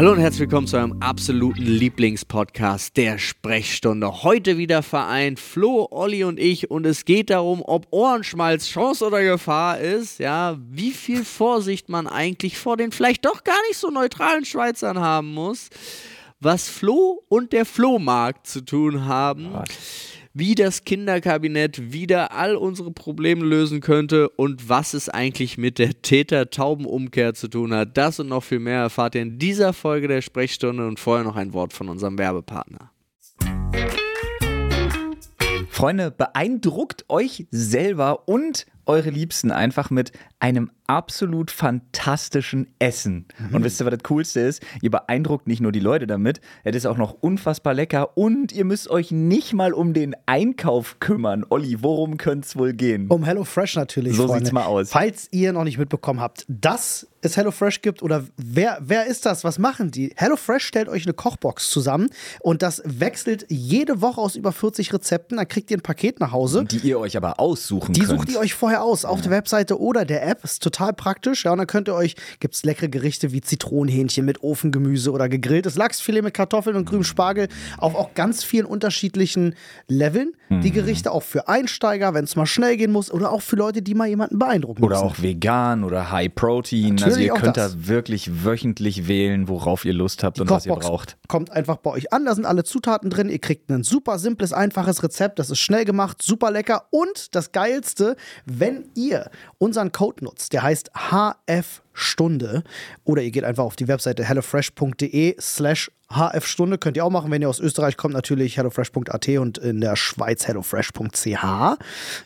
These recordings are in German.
Hallo und herzlich willkommen zu eurem absoluten Lieblingspodcast der Sprechstunde. Heute wieder vereint Flo, Olli und ich und es geht darum, ob Ohrenschmalz Chance oder Gefahr ist. Ja, wie viel Vorsicht man eigentlich vor den vielleicht doch gar nicht so neutralen Schweizern haben muss. Was Flo und der Flohmarkt zu tun haben. Gott. Wie das Kinderkabinett wieder all unsere Probleme lösen könnte und was es eigentlich mit der Täter-Taubenumkehr zu tun hat. Das und noch viel mehr erfahrt ihr in dieser Folge der Sprechstunde und vorher noch ein Wort von unserem Werbepartner. Freunde, beeindruckt euch selber und eure Liebsten einfach mit einem absolut fantastischen Essen. Und wisst ihr, was das Coolste ist? Ihr beeindruckt nicht nur die Leute damit, es ist auch noch unfassbar lecker und ihr müsst euch nicht mal um den Einkauf kümmern. Olli, worum könnte es wohl gehen? Um HelloFresh natürlich. So Freunde. sieht's mal aus. Falls ihr noch nicht mitbekommen habt, dass es HelloFresh gibt oder wer, wer ist das? Was machen die? HelloFresh stellt euch eine Kochbox zusammen und das wechselt jede Woche aus über 40 Rezepten. Dann kriegt ihr ein Paket nach Hause. Die ihr euch aber aussuchen Die könnt. sucht ihr euch vorher aus, auf der Webseite oder der App. Ist total praktisch. Ja, und dann könnt ihr euch, gibt es leckere Gerichte wie Zitronenhähnchen mit Ofengemüse oder gegrilltes Lachsfilet mit Kartoffeln und grünem Spargel auf auch ganz vielen unterschiedlichen Leveln. Mhm. Die Gerichte auch für Einsteiger, wenn es mal schnell gehen muss oder auch für Leute, die mal jemanden beeindrucken Oder müssen. auch vegan oder High Protein. also Natürlich ihr auch könnt das. da wirklich wöchentlich wählen, worauf ihr Lust habt Die und was ihr Kochbox braucht. kommt einfach bei euch an. Da sind alle Zutaten drin. Ihr kriegt ein super simples, einfaches Rezept. Das ist schnell gemacht, super lecker. Und das Geilste, wenn ihr unseren Code nutzt, der heißt HF Stunde oder ihr geht einfach auf die Webseite hellofresh.de slash hfstunde. Könnt ihr auch machen, wenn ihr aus Österreich kommt, natürlich hellofresh.at und in der Schweiz hellofresh.ch. Ja,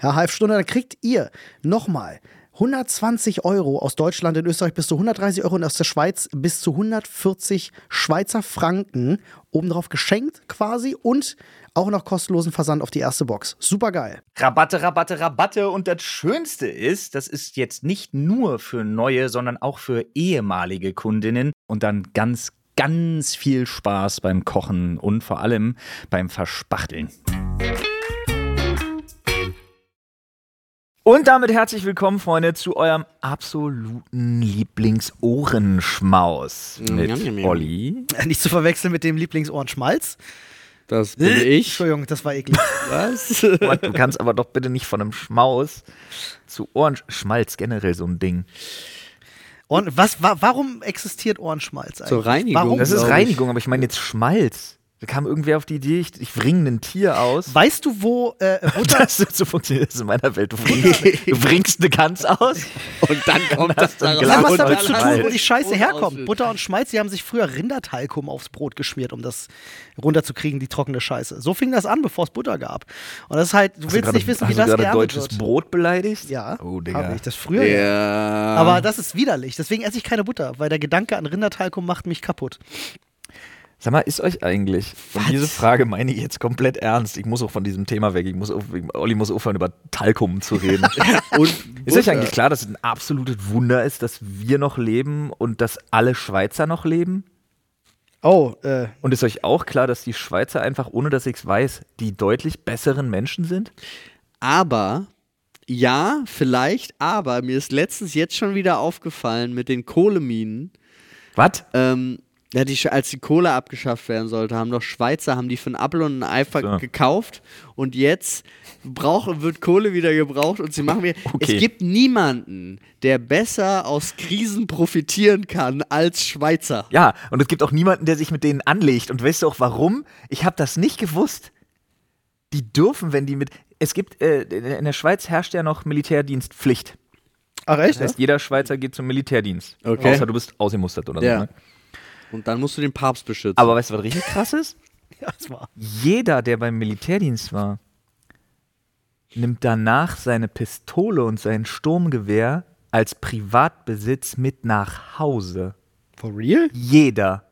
HF-Stunde, dann kriegt ihr nochmal 120 Euro aus Deutschland, in Österreich bis zu 130 Euro und aus der Schweiz bis zu 140 Schweizer Franken obendrauf geschenkt quasi und auch noch kostenlosen Versand auf die erste Box. Super geil. Rabatte, Rabatte, Rabatte. Und das Schönste ist, das ist jetzt nicht nur für neue, sondern auch für ehemalige Kundinnen. Und dann ganz, ganz viel Spaß beim Kochen und vor allem beim Verspachteln. Und damit herzlich willkommen, Freunde, zu eurem absoluten Lieblingsohrenschmaus mit Njam, njam, njam. Olli. Nicht zu verwechseln mit dem Lieblingsohrenschmalz. Das bin ich. Entschuldigung, das war eklig. Was? Du kannst aber doch bitte nicht von einem Schmaus zu Ohrenschmalz generell so ein Ding. Und was, wa warum existiert Ohrenschmalz eigentlich? Zur Reinigung. Warum? Das ist. Reinigung, aber ich meine jetzt Schmalz. Da kam irgendwer auf die Idee, ich, ich bringe ein Tier aus. Weißt du, wo äh, Butter Das, so funktioniert das in meiner Welt. Du bringst, du bringst eine Gans aus. Und dann kommt hast das du. Das hat was Glas damit zu tun, wo die Scheiße herkommt. Butter und Schmalz, die haben sich früher Rindertalkum aufs Brot geschmiert, um das runterzukriegen, die trockene Scheiße. So fing das an, bevor es Butter gab. Und das ist halt, du willst nicht wissen, wie hast das du gerade geerntet deutsches wird. Brot beleidigt? Ja, Oh, Digga. habe ich das früher. Ja. Ja. Aber das ist widerlich. Deswegen esse ich keine Butter, weil der Gedanke an Rindertalkum macht mich kaputt. Sag mal, ist euch eigentlich, und diese Frage meine ich jetzt komplett ernst, ich muss auch von diesem Thema weg, ich muss, auf- Olli muss aufhören, über Talkum zu reden. Ist euch eigentlich klar, dass es ein absolutes Wunder ist, dass wir noch leben und dass alle Schweizer noch leben? Oh, äh, Und ist euch auch klar, dass die Schweizer einfach, ohne dass ich es weiß, die deutlich besseren Menschen sind? Aber, ja, vielleicht, aber mir ist letztens jetzt schon wieder aufgefallen mit den Kohleminen. Was? Ähm, ja, die, als die Kohle abgeschafft werden sollte, haben doch Schweizer, haben die für einen Apfel und einen Ei ver- So. gekauft und jetzt brauch, wird Kohle wieder gebraucht und sie machen mir. Okay. Es gibt niemanden, der besser aus Krisen profitieren kann als Schweizer. Ja, und es gibt auch niemanden, der sich mit denen anlegt. Und weißt du auch warum? Ich habe das nicht gewusst. Die dürfen, wenn die mit. Es gibt, äh, in der Schweiz herrscht ja noch Militärdienstpflicht. ach echt? Das heißt, jeder Schweizer geht zum Militärdienst. Okay. Außer du bist ausgemustert oder Ja. so. Ne? Und dann musst du den Papst beschützen. Aber weißt du, was richtig krass ist? Ja, das war. Jeder, der beim Militärdienst war, nimmt danach seine Pistole und sein Sturmgewehr als Privatbesitz mit nach Hause. For real? Jeder.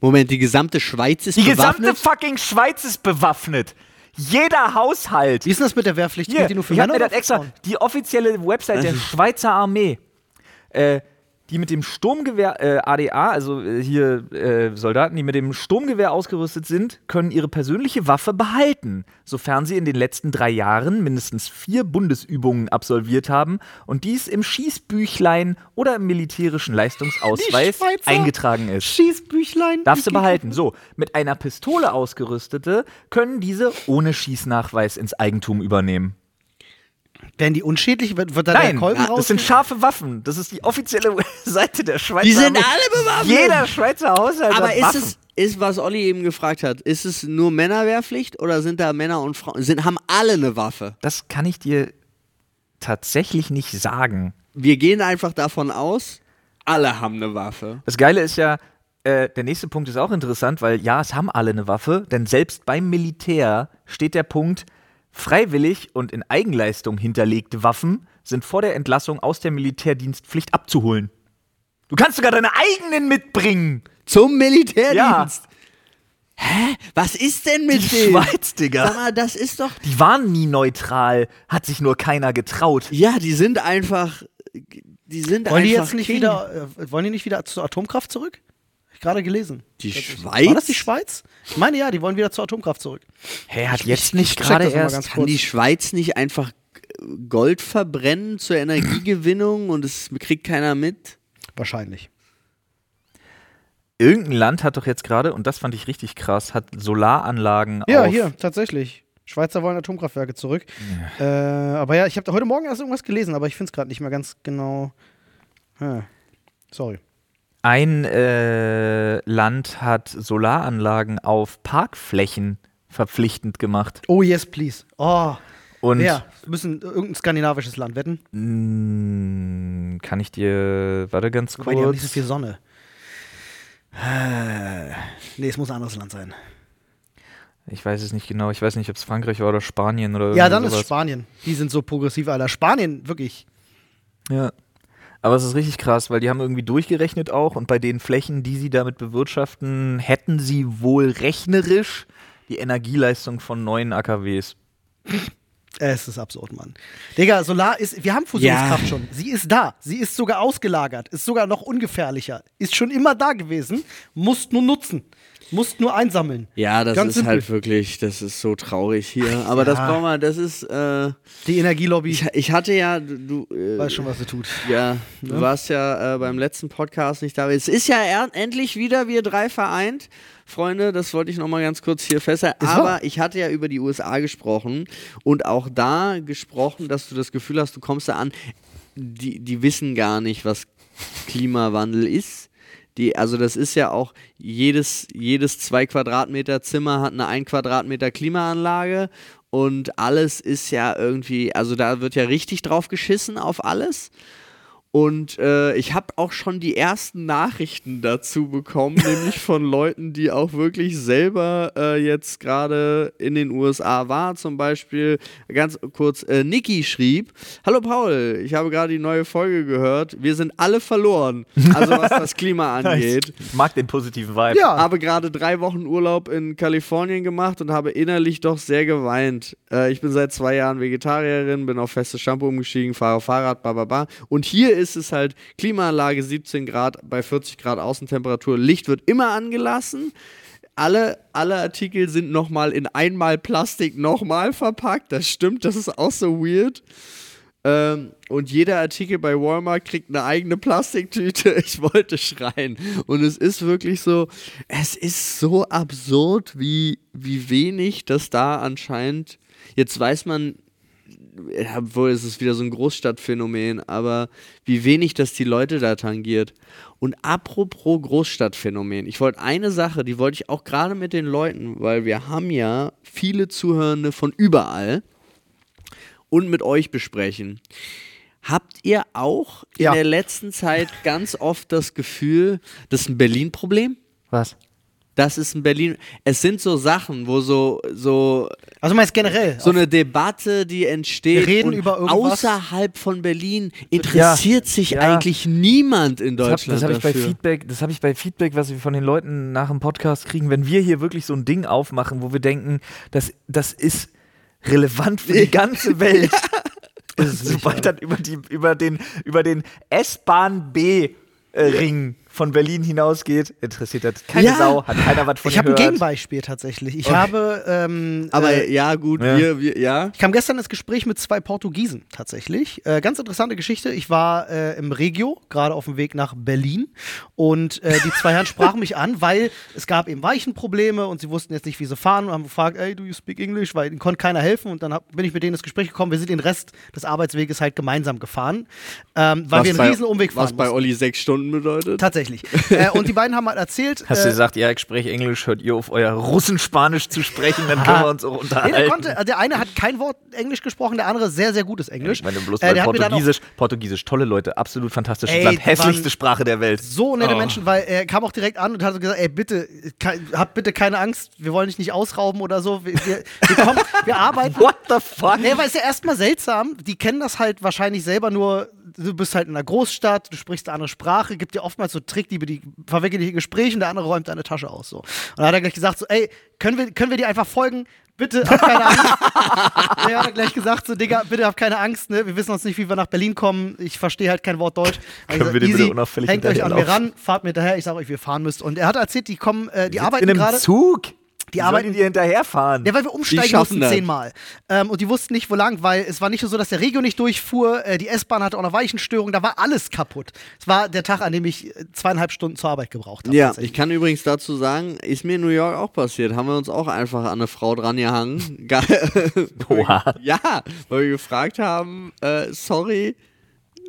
Moment, die gesamte Schweiz ist Die gesamte bewaffnet? fucking Schweiz ist bewaffnet. Jeder Haushalt. Wie ist denn das mit der Wehrpflicht? Hier, die nur für ich hab Männer mir oder das extra, die offizielle Website der Schweizer Armee, äh, die mit dem Sturmgewehr äh, ADA, also äh, hier äh, Soldaten, die mit dem Sturmgewehr ausgerüstet sind, können ihre persönliche Waffe behalten, sofern sie in den letzten drei Jahren mindestens vier Bundesübungen absolviert haben und dies im Schießbüchlein oder im militärischen Leistungsausweis eingetragen ist. Schießbüchlein. Darfst du behalten. So, mit einer Pistole ausgerüstete können diese ohne Schießnachweis ins Eigentum übernehmen. Werden die unschädlich? Wird, wird da Nein, der Kolben raus? das sind scharfe Waffen. Das ist die offizielle Seite der Schweizer. Die sind Armee. alle bewaffnet. Jeder Schweizer Haushalt Aber hat ist Waffen. es, ist, was Olli eben gefragt hat, ist es nur Männerwehrpflicht oder sind da Männer und Frauen, sind, haben alle eine Waffe? Das kann ich dir tatsächlich nicht sagen. Wir gehen einfach davon aus, alle haben eine Waffe. Das Geile ist ja, äh, der nächste Punkt ist auch interessant, weil ja, es haben alle eine Waffe, denn selbst beim Militär steht der Punkt, freiwillig und in Eigenleistung hinterlegte Waffen sind vor der Entlassung aus der Militärdienstpflicht abzuholen. Du kannst sogar deine eigenen mitbringen. Zum Militärdienst. Ja. Hä? Was ist denn mit Die dem? Schweiz, Digga. Sag mal, das ist doch. Die waren nie neutral, hat sich nur keiner getraut. Ja, die sind einfach. Die sind wollen die einfach. jetzt nicht King. wieder, äh, wollen die nicht wieder zur Atomkraft zurück? Gerade gelesen. Die Schweiz? War das die Schweiz? Ich meine ja, die wollen wieder zur Atomkraft zurück. Hä, hat Ich- jetzt ich- nicht gerade erst. ganz Kann kurz. die Schweiz nicht einfach Gold verbrennen zur Energiegewinnung und es kriegt keiner mit? Wahrscheinlich. Irgendein Land hat doch jetzt gerade, und das fand ich richtig krass, hat Solaranlagen Ja, auf. hier, tatsächlich. Schweizer wollen Atomkraftwerke zurück. Äh, aber ja, ich habe heute Morgen erst irgendwas gelesen, aber ich finde es gerade nicht mehr ganz genau. Hm. Sorry. Ein äh, Land hat Solaranlagen auf Parkflächen verpflichtend gemacht. Oh, yes, please. Oh, Und? Wir müssen irgendein skandinavisches Land wetten. mh, kann ich dir, warte ganz kurz. Wobei die haben nicht so viel Sonne. Äh, nee, es muss ein anderes Land sein. Ich weiß es nicht genau. Ich weiß nicht, ob es Frankreich war oder Spanien oder Ja, dann ist sowas. Spanien. Die sind so progressiv, Alter. Spanien, wirklich. Ja. Aber es ist richtig krass, weil die haben irgendwie durchgerechnet auch und bei den Flächen, die sie damit bewirtschaften, hätten sie wohl rechnerisch die Energieleistung von neuen AKWs. Es ist absurd, Mann. Digga, Solar ist. Wir haben Fusionskraft Ja. schon. Sie ist da. Sie ist sogar ausgelagert. Ist sogar noch ungefährlicher. Ist schon immer da gewesen. Musst nur nutzen. Musst nur einsammeln. Ja, das Ganz ist simpel. halt wirklich, das ist so traurig hier. Aber das Ja. brauchen wir, das ist, äh, Die Energielobby ich, ich hatte ja, du, äh, weiß schon, was sie tut. ja, du warst ja äh, beim letzten Podcast nicht da. Es ist ja endlich wieder wir drei vereint. Freunde, das wollte ich noch mal ganz kurz hier festhalten. Aber ich hatte ja über die USA gesprochen und auch da gesprochen, dass du das Gefühl hast, du kommst da an, die, die wissen gar nicht, was Klimawandel ist. Die, also das ist ja auch, jedes, jedes zwei Quadratmeter Zimmer hat eine ein Quadratmeter Klimaanlage und alles ist ja irgendwie, also da wird ja richtig drauf geschissen auf alles. Und äh, ich habe auch schon die ersten Nachrichten dazu bekommen, nämlich von Leuten, die auch wirklich selber äh, jetzt gerade in den USA waren. Zum Beispiel ganz kurz, äh, Niki schrieb: Hallo Paul, ich habe gerade die neue Folge gehört. Wir sind alle verloren, also was das Klima angeht. Ich mag den positiven Vibe. Ja. Habe gerade drei Wochen Urlaub in Kalifornien gemacht und habe innerlich doch sehr geweint. Äh, ich bin seit zwei Jahren Vegetarierin, bin auf festes Shampoo umgestiegen, fahre Fahrrad, bla bla bla. Und hier ist es halt Klimaanlage 17 Grad bei 40 Grad Außentemperatur. Licht wird immer angelassen. Alle, alle Artikel sind nochmal in einmal Plastik nochmal verpackt. Das stimmt, das ist auch so weird. Ähm, und jeder Artikel bei Walmart kriegt eine eigene Plastiktüte. Ich wollte schreien. Und es ist wirklich so, es ist so absurd, wie, wie wenig das da anscheinend. Jetzt weiß man, obwohl es ist wieder so ein Großstadtphänomen, aber wie wenig das die Leute da tangiert. Und apropos Großstadtphänomen, ich wollte eine Sache, die wollte ich auch gerade mit den Leuten, weil wir haben ja viele Zuhörende von überall und mit euch besprechen. Habt ihr auch in Ja. der letzten Zeit ganz oft das Gefühl, das ist ein Berlin-Problem? Was? Das ist ein Berlin. Es sind so Sachen, wo so, so, Also meinst generell. so eine Debatte, die entsteht. Wir reden und über irgendwas. Außerhalb von Berlin interessiert sich ja. eigentlich niemand in Das habe Deutschland. hab ich bei. Feedback, das habe ich bei Feedback, was wir von den Leuten nach dem Podcast kriegen, wenn wir hier wirklich so ein Ding aufmachen, wo wir denken, das, das ist relevant für die ganze Welt. Sobald dann über, die, über den, über den S-Bahn B Ring von Berlin hinausgeht, interessiert das keine Ja. Sau, hat keiner was von Ich habe ein. Gegenbeispiel tatsächlich. Ich habe. Ähm, Aber äh, ja, gut, Ja. Wir, wir, ja. Ich kam gestern ins Gespräch mit zwei Portugiesen tatsächlich. Äh, ganz interessante Geschichte. Ich war äh, im Regio, gerade auf dem Weg nach Berlin. Und äh, die zwei Herren sprachen mich an, weil es gab eben Weichenprobleme und sie wussten jetzt nicht, wie sie fahren und haben gefragt, ey, do you speak English? Weil ihnen konnte keiner helfen. Und dann hab, bin ich mit denen ins Gespräch gekommen. Wir sind den Rest des Arbeitsweges halt gemeinsam gefahren, ähm, weil wir einen bei, riesen Umweg fahren Was bei mussten. Olli sechs Stunden bedeutet. Tatsächlich. Äh, und die beiden haben halt erzählt. Hast du äh, gesagt, ja, ich spreche Englisch, hört ihr auf euer Russenspanisch zu sprechen, dann können wir uns auch Nee, unterhalten. der, konnte, äh, der eine hat kein Wort Englisch gesprochen, der andere sehr, sehr gutes Englisch. Ich meine, bloß Äh, der dann auch Portugiesisch, Portugiesisch, tolle Leute, absolut fantastisches Ey, Land, die hässlichste Sprache der Welt. so Oh. nette Menschen, weil er kam auch direkt an und hat so gesagt, ey, bitte, ke- habt bitte keine Angst, wir wollen dich nicht ausrauben oder so. Wir, wir, wir, kommen, wir arbeiten. What the fuck? Nee, weil es ja erstmal seltsam. Die kennen das halt wahrscheinlich selber nur. Du bist halt in einer Großstadt, du sprichst eine andere Sprache, gibt dir oftmals so Trickdiebe, die verwickeln dich in Gespräche und der andere räumt deine Tasche aus. So. Und dann hat er gleich gesagt: so, ey, können wir, können wir dir einfach folgen? Bitte, hab keine Angst. Der hat er gleich gesagt, so, Digga, bitte hab keine Angst, ne? Wir wissen uns nicht, wie wir nach Berlin kommen. Ich verstehe halt kein Wort Deutsch. Können wir dir bitte unauffällig hängt euch an mir hinterherlaufen? ran, fahrt mir hinterher, ich sag euch, wie ihr fahren müsst. Und er hat erzählt, die kommen, äh, die in arbeiten einem gerade. Zug. Die arbeiten- sollen die dir hinterherfahren? Ja, weil wir umsteigen mussten zehnmal. Ähm, und die wussten nicht, wo lang, weil es war nicht nur so, dass der Regio nicht durchfuhr, äh, die S-Bahn hatte auch noch Weichenstörungen, da war alles kaputt. Es war der Tag, an dem ich äh, zweieinhalb Stunden zur Arbeit gebraucht habe. Ja, ich kann übrigens dazu sagen, ist mir in New York auch passiert. Haben wir uns auch einfach an eine Frau dran gehangen. Ge- Oha. ja, weil wir gefragt haben, äh, sorry,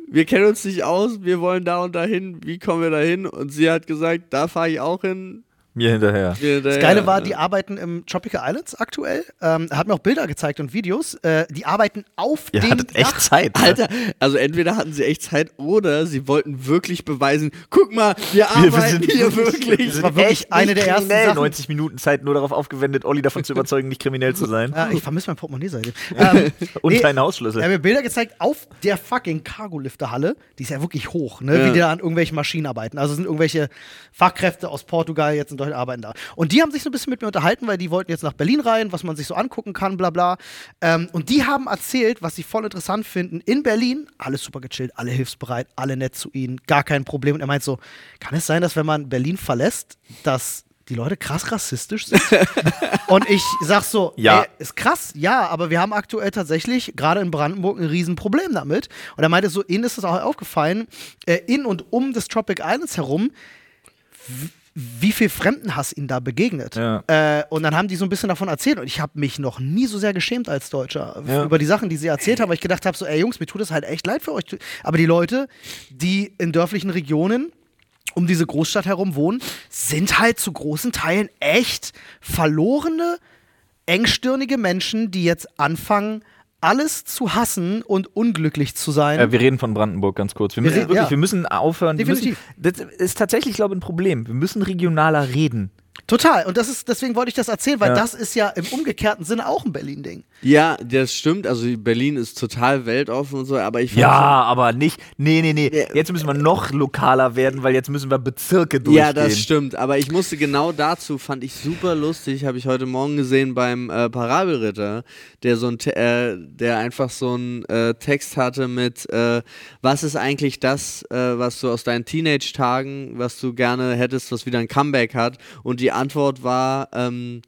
wir kennen uns nicht aus, wir wollen da und dahin, wie kommen wir da hin? Und sie hat gesagt, da fahre ich auch hin. Mir hinterher. Wir Das hinterher. Geile war, die arbeiten im Tropical Islands aktuell. Ähm, er hat mir auch Bilder gezeigt und Videos. Äh, die arbeiten auf Ihr dem hattet echt Dach. Zeit. ne? Alter, also entweder hatten sie echt Zeit oder sie wollten wirklich beweisen, guck mal, wir arbeiten hier wirklich. Das war wirklich eine der ersten. Sachen. 90 Minuten Zeit nur darauf aufgewendet, Olli davon zu überzeugen, nicht kriminell zu sein. Ja, ich vermisse mein Portemonnaie seitdem. Ähm, Und nee, deinen Hausschlüssel. Er hat mir Bilder gezeigt auf der fucking Cargolifterhalle. Die ist ja wirklich hoch, ne? Ja. Wie die da an irgendwelchen Maschinen arbeiten. Also sind irgendwelche Fachkräfte aus Portugal jetzt in Deutschland arbeiten da. Und die haben sich so ein bisschen mit mir unterhalten, weil die wollten jetzt nach Berlin rein, was man sich so angucken kann, bla bla. Ähm, und die haben erzählt, was sie voll interessant finden. In Berlin, alles super gechillt, alle hilfsbereit, alle nett zu ihnen, gar kein Problem. Und er meint so, kann es sein, dass wenn man Berlin verlässt, dass die Leute krass rassistisch sind? Und ich sag so, Ja. ey, ist krass, ja, aber wir haben aktuell tatsächlich gerade in Brandenburg ein Riesenproblem damit. Und er meinte so, ihnen ist es auch aufgefallen, äh, in und um das Tropic Islands herum, wie viel Fremdenhass ihnen da begegnet. Ja. Äh, und dann haben die so ein bisschen davon erzählt und ich habe mich noch nie so sehr geschämt als Deutscher Ja. über die Sachen, die sie erzählt haben, weil ich gedacht habe, so, ey Jungs, mir tut es halt echt leid für euch. Aber die Leute, die in dörflichen Regionen um diese Großstadt herum wohnen, sind halt zu großen Teilen echt verlorene, engstirnige Menschen, die jetzt anfangen, alles zu hassen und unglücklich zu sein. Äh, wir reden von Brandenburg ganz kurz. Wir müssen, reden- wirklich, ja. wir müssen aufhören. Wir müssen, Definitiv. das ist tatsächlich, glaube ich, ein Problem. Wir müssen regionaler reden. Total. Und das ist, deswegen wollte ich das erzählen, weil Ja. das ist ja im umgekehrten Sinne auch ein Berlin-Ding. Ja, das stimmt. Also Berlin ist total weltoffen und so, aber ich Ja, schon- aber nicht. Nee, nee, nee. Jetzt müssen wir noch lokaler werden, weil jetzt müssen wir Bezirke durchgehen. Ja, das stimmt. Aber ich musste genau dazu, fand ich super lustig, habe ich heute Morgen gesehen beim äh, Parabelritter, der so ein, äh, der einfach so einen äh, Text hatte mit, äh, was ist eigentlich das, äh, was du aus deinen Teenage-Tagen, was du gerne hättest, was wieder ein Comeback hat? Und die Antwort war, ähm,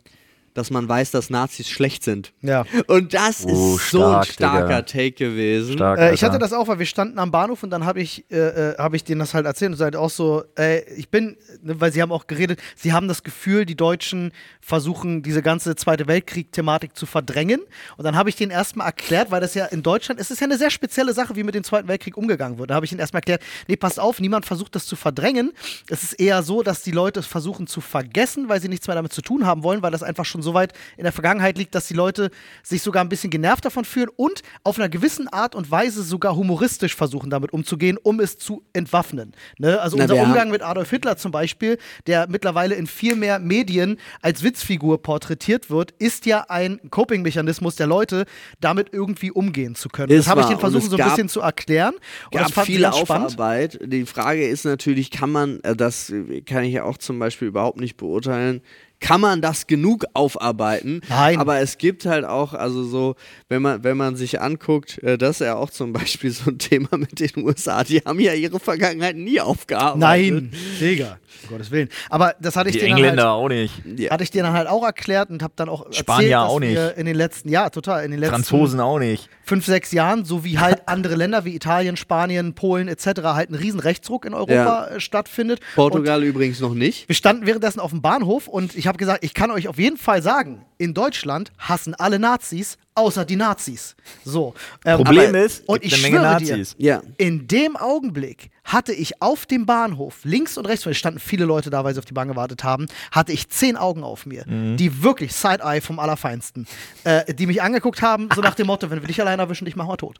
dass man weiß, dass Nazis schlecht sind. Ja. Und das Oh, ist so ein stark, starker Digga. Take gewesen. Stark, Äh, ich hatte das auch, weil wir standen am Bahnhof und dann habe ich, äh, äh, hab ich denen das halt erzählt und seid auch so, äh, ich bin, ne, weil sie haben auch geredet, sie haben das Gefühl, die Deutschen versuchen, diese ganze Zweite Weltkrieg-Thematik zu verdrängen. Und dann habe ich denen erstmal erklärt, weil das ja in Deutschland, es ist ja eine sehr spezielle Sache, wie mit dem Zweiten Weltkrieg umgegangen wird. Da habe ich ihnen erstmal erklärt, nee, passt auf, niemand versucht das zu verdrängen. Es ist eher so, dass die Leute es versuchen zu vergessen, weil sie nichts mehr damit zu tun haben wollen, weil das einfach schon so weit in der Vergangenheit liegt, dass die Leute sich sogar ein bisschen genervt davon fühlen und auf einer gewissen Art und Weise sogar humoristisch versuchen, damit umzugehen, um es zu entwaffnen. Ne? Also Na, unser Umgang mit Adolf Hitler zum Beispiel, der mittlerweile in viel mehr Medien als Witzfigur porträtiert wird, ist ja ein Coping-Mechanismus der Leute, damit irgendwie umgehen zu können. Ist das habe ich den versucht, so ein bisschen zu erklären. Und das gab ganz spannend. Aufarbeit. Die Frage ist natürlich, kann man, äh, das kann ich ja auch zum Beispiel überhaupt nicht beurteilen, kann man das genug aufarbeiten. Nein. Aber es gibt halt auch, also so, wenn man, wenn man sich anguckt, äh, das ist ja auch zum Beispiel so ein Thema mit den USA, die haben ja ihre Vergangenheit nie aufgearbeitet. Nein, Digga, um Gottes Willen. Aber das hatte ich Die dir dann Engländer halt, auch nicht. Ja. hatte ich dir dann halt auch erklärt und habe dann auch erzählt, Spanier dass auch wir nicht. in den letzten, ja, total, in den letzten Franzosen auch nicht. fünf, sechs Jahren, so wie halt andere Länder wie Italien, Spanien, Polen etc. halt ein riesen Rechtsruck in Europa äh, stattfindet. Und Portugal übrigens noch nicht. wir standen währenddessen auf dem Bahnhof und ich habe gesagt, ich kann euch auf jeden Fall sagen, in Deutschland hassen alle Nazis, außer die Nazis. So. ähm, Problem aber- ist, und ich eine Menge schwöre Nazis. dir, Ja. in dem Augenblick hatte ich auf dem Bahnhof, links und rechts, von mir standen viele Leute da, weil sie auf die Bahn gewartet haben, hatte ich zehn Augen auf mir, Mhm. die wirklich Side-Eye vom Allerfeinsten, äh, die mich angeguckt haben, so nach dem Motto, wenn wir dich allein erwischen, dich machen wir tot.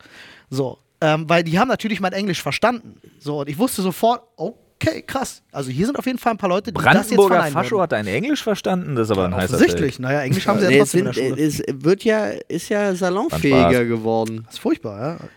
So, ähm, weil die haben natürlich mein Englisch verstanden. So, und ich wusste sofort, okay, krass. Also hier sind auf jeden Fall ein paar Leute, die das jetzt Brandenburger Fascho hat ein Englisch verstanden, das ist aber ein heißer Offensichtlich. Naja, Englisch haben sie ja trotzdem in sind, der Schule. es wird ja, ist ja salonfähiger geworden. Das ist furchtbar, ja.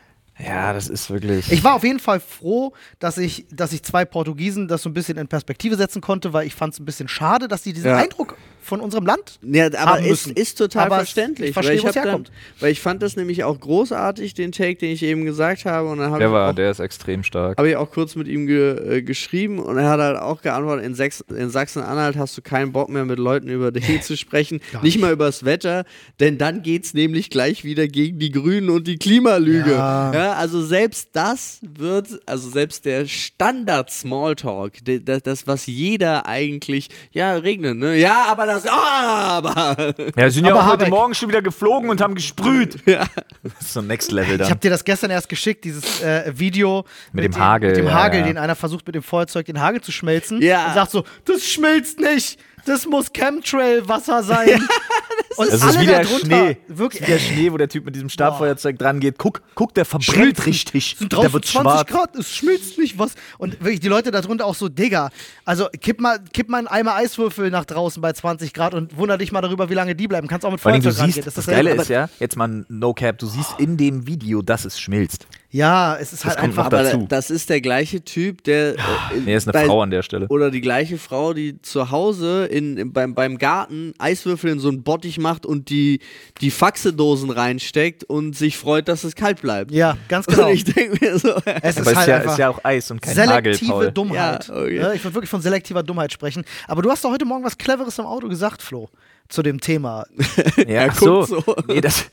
Ja, das ist wirklich. Ich war auf jeden Fall froh, dass ich, dass ich zwei Portugiesen das so ein bisschen in Perspektive setzen konnte, weil ich fand es ein bisschen schade, dass die diesen Ja. Eindruck von unserem Land Ja, aber es müssen. ist total Aber es- verständlich. ich verstehe, weil, ich wo es hab dann, herkommt. weil ich fand das nämlich auch großartig, den Take, den ich eben gesagt habe. Und dann habe der ich, war, auch- der ist extrem stark. hab ich auch kurz mit ihm ge, äh, geschrieben und er hat halt auch geantwortet, in, in Sachsen-Anhalt hast du keinen Bock mehr mit Leuten über Dinge zu sprechen, nicht mal übers Wetter, denn dann geht's nämlich gleich wieder gegen die Grünen und die Klimalüge. Ja. Ja, also selbst das wird, also selbst der Standard-Smalltalk, das, das, was jeder eigentlich, ja, regnet, ne? Ja, aber das, ah, aber. Ja, sind ja Aber auch heute Habeck- Morgen schon wieder geflogen und haben gesprüht. Ja. Das ist so Next Level Ich dann. habe dir das gestern erst geschickt, dieses äh, Video Mit dem den, Hagel, Mit dem ja, Hagel, ja. den einer versucht mit dem Feuerzeug den Hagel zu schmelzen. Ja. Und sagt so, das schmilzt nicht. Das muss Chemtrail-Wasser sein. und Das ist wie der darunter, Schnee. Wirklich, Wie der Schnee, wo der Typ mit diesem Stabfeuerzeug dran geht. Guck, guck, der verbrennt Schmilzt richtig. sind Der draußen wird 20 schwarz. Grad, es schmilzt nicht was. Und wirklich die Leute darunter auch so, Digga, also kipp mal, kipp mal einen Eimer Eiswürfel nach draußen bei 20 Grad und wunder dich mal darüber, wie lange die bleiben. Kannst auch mit Feuerzeug rangehen. das, ist Geile ist ja, jetzt mal No Cap, du siehst in dem Video, dass es schmilzt. Ja, es ist halt kommt noch einfach. Aber dazu. das ist der gleiche Typ, der. äh, Nee, ist eine bei- Frau an der Stelle. Oder die gleiche Frau, die zu Hause in, in, beim, beim Garten Eiswürfel in so einen Bottich macht und die, die Faxedosen reinsteckt und sich freut, dass es kalt bleibt. Ja, ganz genau. Und ich denke mir so, Es Aber ist es halt ist ja, einfach ist ja auch Eis und kein selektive Paul. Dummheit. Ja, okay. Ja, ich würde wirklich von selektiver Dummheit sprechen. Aber du hast doch heute Morgen was Cleveres im Auto gesagt, Flo, zu dem Thema. Ja, ach so. so. Nee, das,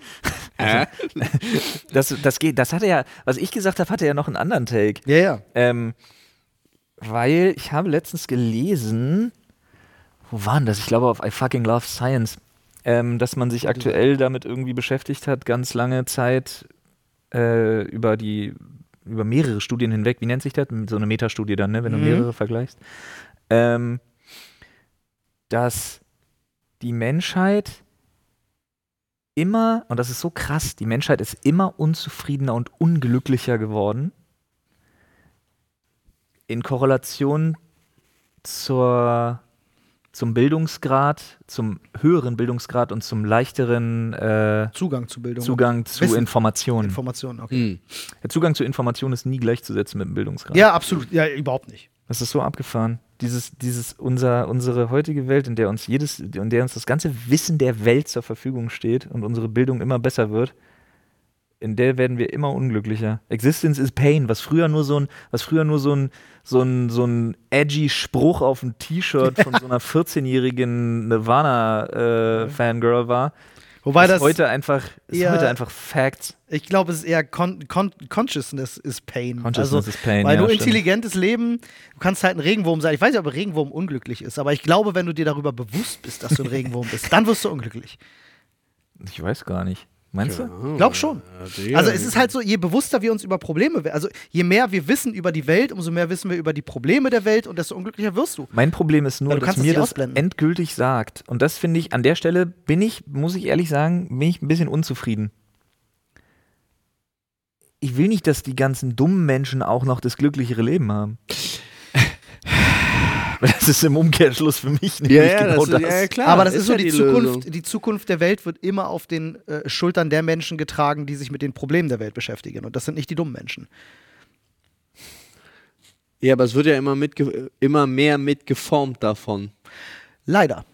das, das geht, das hatte ja, was ich gesagt habe, hatte ja noch einen anderen Take. Ja, ja. Ähm, weil ich habe letztens gelesen, wo war denn das? Ich glaube auf I fucking love science, ähm, dass man sich aktuell damit irgendwie beschäftigt hat, ganz lange Zeit äh, über die über mehrere Studien hinweg. Wie nennt sich das? So eine Metastudie dann, ne? wenn du Mhm. mehrere vergleichst. Ähm, dass die Menschheit immer, und das ist so krass, die Menschheit ist immer unzufriedener und unglücklicher geworden in Korrelation zur, zum Bildungsgrad, zum höheren Bildungsgrad und zum leichteren äh, Zugang zu Bildung. Zugang zu Wissen. Informationen. Informationen, okay. Hm. Der Zugang zu Informationen ist nie gleichzusetzen mit dem Bildungsgrad. Ja, absolut. Ja, überhaupt nicht. Das ist so abgefahren. Dieses, dieses, unser, unsere heutige Welt, in der uns jedes, in der uns das ganze Wissen der Welt zur Verfügung steht und unsere Bildung immer besser wird, in der werden wir immer unglücklicher. Existence is pain, was früher nur so ein, was früher nur so ein, so ein, so ein edgy Spruch auf ein T-Shirt von so einer 14-jährigen Nirvana-Fangirl war. Wobei ist das, heute einfach, ist eher- heute einfach Facts. ich glaube, es ist eher con con Consciousness is Pain. Consciousness also, is pain, Weil ja, du stimmt. intelligentes Leben, du kannst halt ein Regenwurm sein. Ich weiß nicht, ob ein Regenwurm unglücklich ist, aber ich glaube, wenn du dir darüber bewusst bist, dass du ein Regenwurm bist, dann wirst du unglücklich. Ich weiß gar nicht. Meinst du? Glaub schon. Also es ist halt so, je bewusster wir uns über Probleme, also je mehr wir wissen über die Welt, umso mehr wissen wir über die Probleme der Welt und desto unglücklicher wirst du. Mein Problem ist nur, dass mir das ausblenden. endgültig sagt. Und das finde ich, an der Stelle bin ich, muss ich ehrlich sagen, bin ich ein bisschen unzufrieden. Ich will nicht, dass die ganzen dummen Menschen auch noch das glücklichere Leben haben. Das ist im Umkehrschluss für mich nämlich Ja, ja, genau das, das. ist- ja, ja, klar. aber das ist, so ja die, die Zukunft, Lösung. die Zukunft der Welt wird immer auf den äh, Schultern der Menschen getragen, die sich mit den Problemen der Welt beschäftigen. Und das sind nicht die dummen Menschen. Ja, aber es wird ja immer, mitge immer mehr mitgeformt davon. Leider.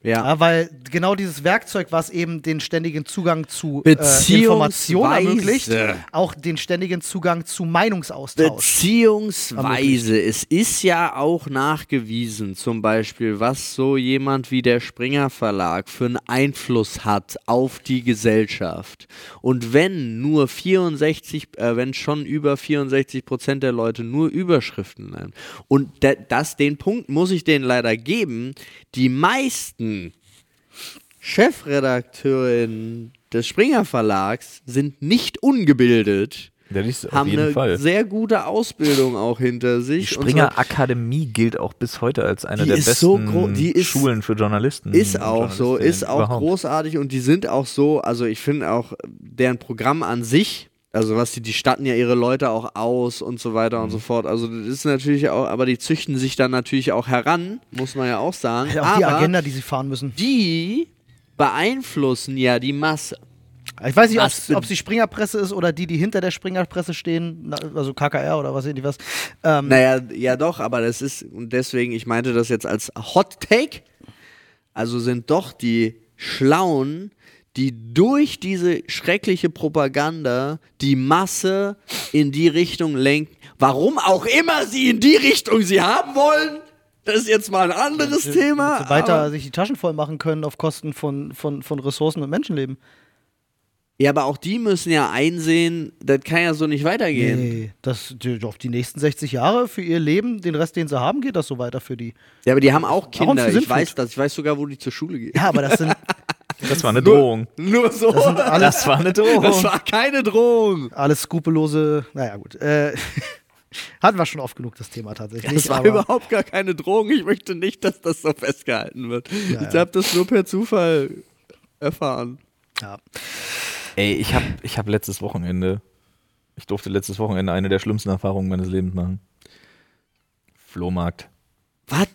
Ja. Ja, weil genau dieses Werkzeug, was eben den ständigen Zugang zu äh, Informationen ermöglicht, auch den ständigen Zugang zu Meinungsaustausch. Beziehungsweise, es ist ja auch nachgewiesen, zum Beispiel, was so jemand wie der Springer Verlag für einen Einfluss hat auf die Gesellschaft. Und wenn nur 64, äh, wenn schon über 64 Prozent der Leute nur Überschriften nennen, und da, das, den Punkt muss ich denen leider geben, die meisten Chefredakteurinnen des Springer Verlags sind nicht ungebildet auf haben eine Fall. sehr gute Ausbildung auch hinter Die sich. und Springer Akademie gilt auch bis heute als eine Die der besten so die ist- Schulen für Journalisten. so, ist auch so, ist auch überhaupt. großartig und die sind auch so, also ich finde auch deren Programm an sich, also was die, die statten ja ihre Leute auch aus und so weiter Mhm. und so fort. Also das ist natürlich auch, aber die züchten sich dann natürlich auch heran, muss man ja auch sagen. auch die aber Agenda, die sie fahren müssen. die beeinflussen ja die Masse. Ich weiß nicht, ob es die Springerpresse ist oder die, die hinter der Springerpresse stehen, also KKR oder was die was. Ähm, Naja, ja doch, aber das ist, und deswegen, ich meinte das jetzt als Hot Take, also sind doch die Schlauen, die durch diese schreckliche Propaganda die Masse in die Richtung lenken, warum auch immer sie in die Richtung sie haben wollen. Das ist jetzt mal ein anderes Thema. damit sie weiter sich die Taschen voll machen können auf Kosten von, von, von Ressourcen und Menschenleben. ja, aber auch die müssen ja einsehen, das kann ja so nicht weitergehen. Nee, das, die, auf die nächsten 60 Jahre für ihr Leben, den Rest, den sie haben, geht das so weiter für die. Ja, aber die haben auch Kinder. Ich weiß das. Ich weiß sogar, wo die zur Schule gehen. Ja, aber das sind Das war eine Drohung. Nur so. Das alles, Das war eine Drohung. Das war keine Drohung. alles skrupellose. Naja, gut. Äh, hatten wir schon oft genug das Thema tatsächlich. Das war aber- überhaupt gar keine Drohung. Ich möchte nicht, dass das so festgehalten wird. Ja, ich ja. habe das nur per Zufall erfahren. Ja. Ey, ich habe ich hab letztes Wochenende, ich durfte letztes Wochenende eine der schlimmsten Erfahrungen meines Lebens machen. Flohmarkt. Was?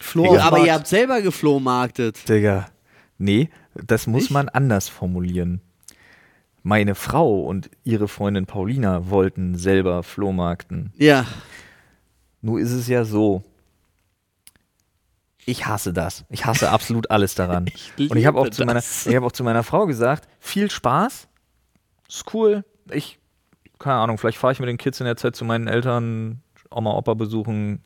Flo Ja, auf aber ihr habt selber geflohmarktet. Digga. Nee, das muss Nicht? man anders formulieren. Meine Frau und ihre Freundin Paulina wollten selber Flohmarkten. Ja. Nur ist es ja so. Ich hasse das. Ich hasse absolut alles daran. und ich habe auch, zu meiner- ich hab auch zu meiner Frau gesagt, viel Spaß, ist cool. Ich, keine Ahnung, vielleicht fahre ich mit den Kids in der Zeit zu meinen Eltern, Oma, Opa besuchen,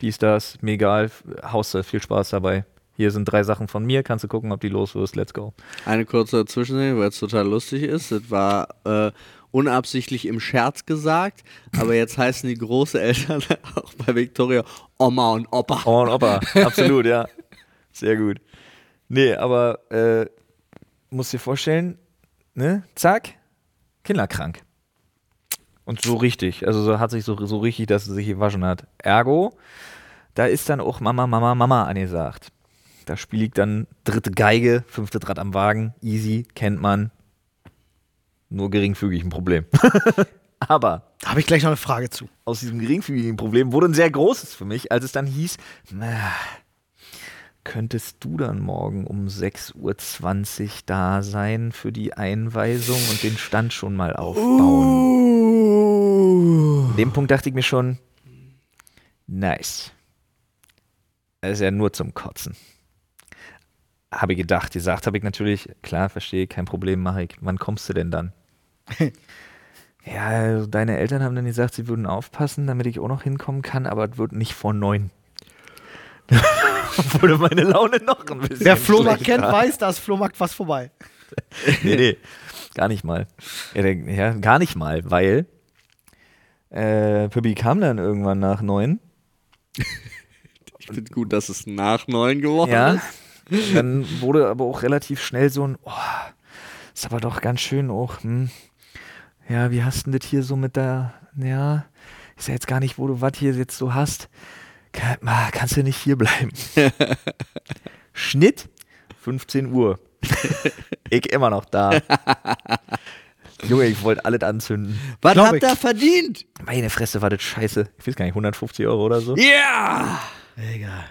dies, das, mir egal, Haus, viel Spaß dabei. Hier sind drei Sachen von mir, kannst du gucken, ob die los wirst, let's go. Eine kurze Zwischenrede, weil es total lustig ist. Das war äh, unabsichtlich im Scherz gesagt, aber jetzt heißen die Großeltern auch bei Victoria Oma und Opa. Oma und Opa, absolut, ja. Sehr gut. Nee, aber äh, musst dir vorstellen, ne, zack, kinderkrank. Und so richtig, also so hat sich so, so richtig, dass sie sich gewaschen hat. Ergo, da ist dann auch Mama, Mama, Mama angesagt. Da spielt dann dritte Geige, fünfte Draht am Wagen, easy, kennt man. Nur geringfügig ein Problem. Aber Da habe ich gleich noch eine Frage zu. aus diesem geringfügigen Problem wurde ein sehr großes für mich, als es dann hieß, na, könntest du dann morgen um 6.20 Uhr da sein für die Einweisung und den Stand schon mal aufbauen? An dem Punkt dachte ich mir schon, nice. Das ist ja nur zum Kotzen. Habe ich gedacht, gesagt habe ich natürlich, klar, verstehe, kein Problem, mache ich. Wann kommst du denn dann? Ja, also deine Eltern haben dann gesagt, sie würden aufpassen, damit ich auch noch hinkommen kann, aber es wird nicht vor neun. Wurde meine Laune noch ein bisschen. Wer Flohmarkt kennt, weiß, da ist Flohmarkt fast vorbei. Nee, nee, gar nicht mal. Ja gar nicht mal, weil äh, Pippi kam dann irgendwann nach neun. Ich finde gut, dass es nach neun geworden Ja. ist. Dann wurde aber auch relativ schnell so ein, oh, ist aber doch ganz schön auch, hm. Ja, wie hast du denn das hier so mit der, ja, ist ja jetzt gar nicht, wo du was hier jetzt so hast. Kann, ma, kannst du nicht hier bleiben. Schnitt 15 Uhr. ich immer noch da. Junge, ich wollte alles anzünden. Was Glaub habt ihr verdient? Meine Fresse war das scheiße. Ich weiß gar nicht, 150 Euro oder so? Ja! Egal.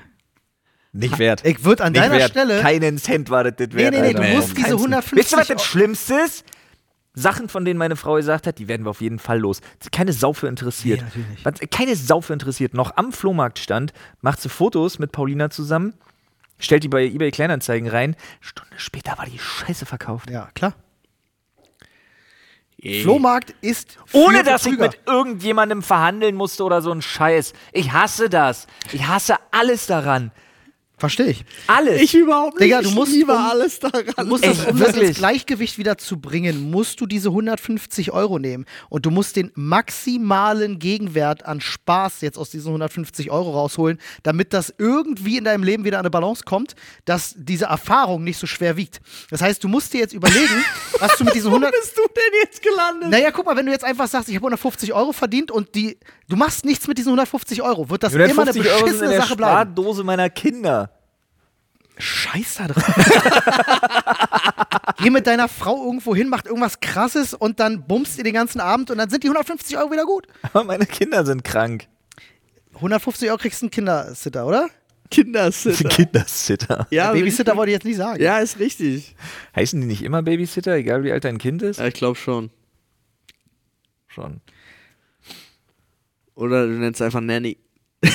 Nicht wert. Ich würde an Nicht deiner wert. Keinen Keinen Cent war das, das Nee, wert. nee, nee, Alter. du musst Auf diese keinen Cent. 150 Wisst ihr, was das Schlimmste ist? Sachen, von denen meine Frau gesagt hat, die werden wir auf jeden Fall los. Keine Sau für interessiert. Nee, Keine Sau für interessiert. Noch am Flohmarkt stand, macht sie Fotos mit Paulina zusammen. stellt die bei eBay Kleinanzeigen rein. Stunde später war die Scheiße verkauft. Ja, klar. Ey. Flohmarkt ist Ohne dass ich Betrüger. mit irgendjemandem verhandeln musste oder so ein Scheiß. Ich hasse das. Ich hasse alles daran. Verstehe ich. Alles. Ich überhaupt nicht. Digga, du ich musst liebe um- alles daran. Du musst das, um das ins Gleichgewicht wieder zu bringen, musst du diese 150 Euro nehmen. Und du musst den maximalen Gegenwert an Spaß jetzt aus diesen 150 Euro rausholen, damit das irgendwie in deinem Leben wieder an eine Balance kommt, dass diese Erfahrung nicht so schwer wiegt. Das heißt, du musst dir jetzt überlegen, was du mit diesen 100... bist du denn jetzt gelandet? Naja, guck mal, wenn du jetzt einfach sagst, ich habe 150 Euro verdient und die, du machst nichts mit diesen 150 Euro, wird das immer eine 150 Euro sind in beschissene der Sache bleiben. Spardose meiner Kinder. Scheiß da drauf. Geh mit deiner Frau irgendwo hin, macht irgendwas krasses und dann bummst ihr den ganzen Abend und dann sind die 150 Euro wieder gut. Aber meine Kinder sind krank. 150 Euro kriegst du einen Kindersitter, oder? Kindersitter. Kindersitter. Ja, Babysitter wollte ich jetzt nicht sagen. Ja, ist richtig. Heißen die nicht immer Babysitter, egal wie alt dein Kind ist? Ja, ich glaube schon. Schon. Oder du nennst einfach Nanny.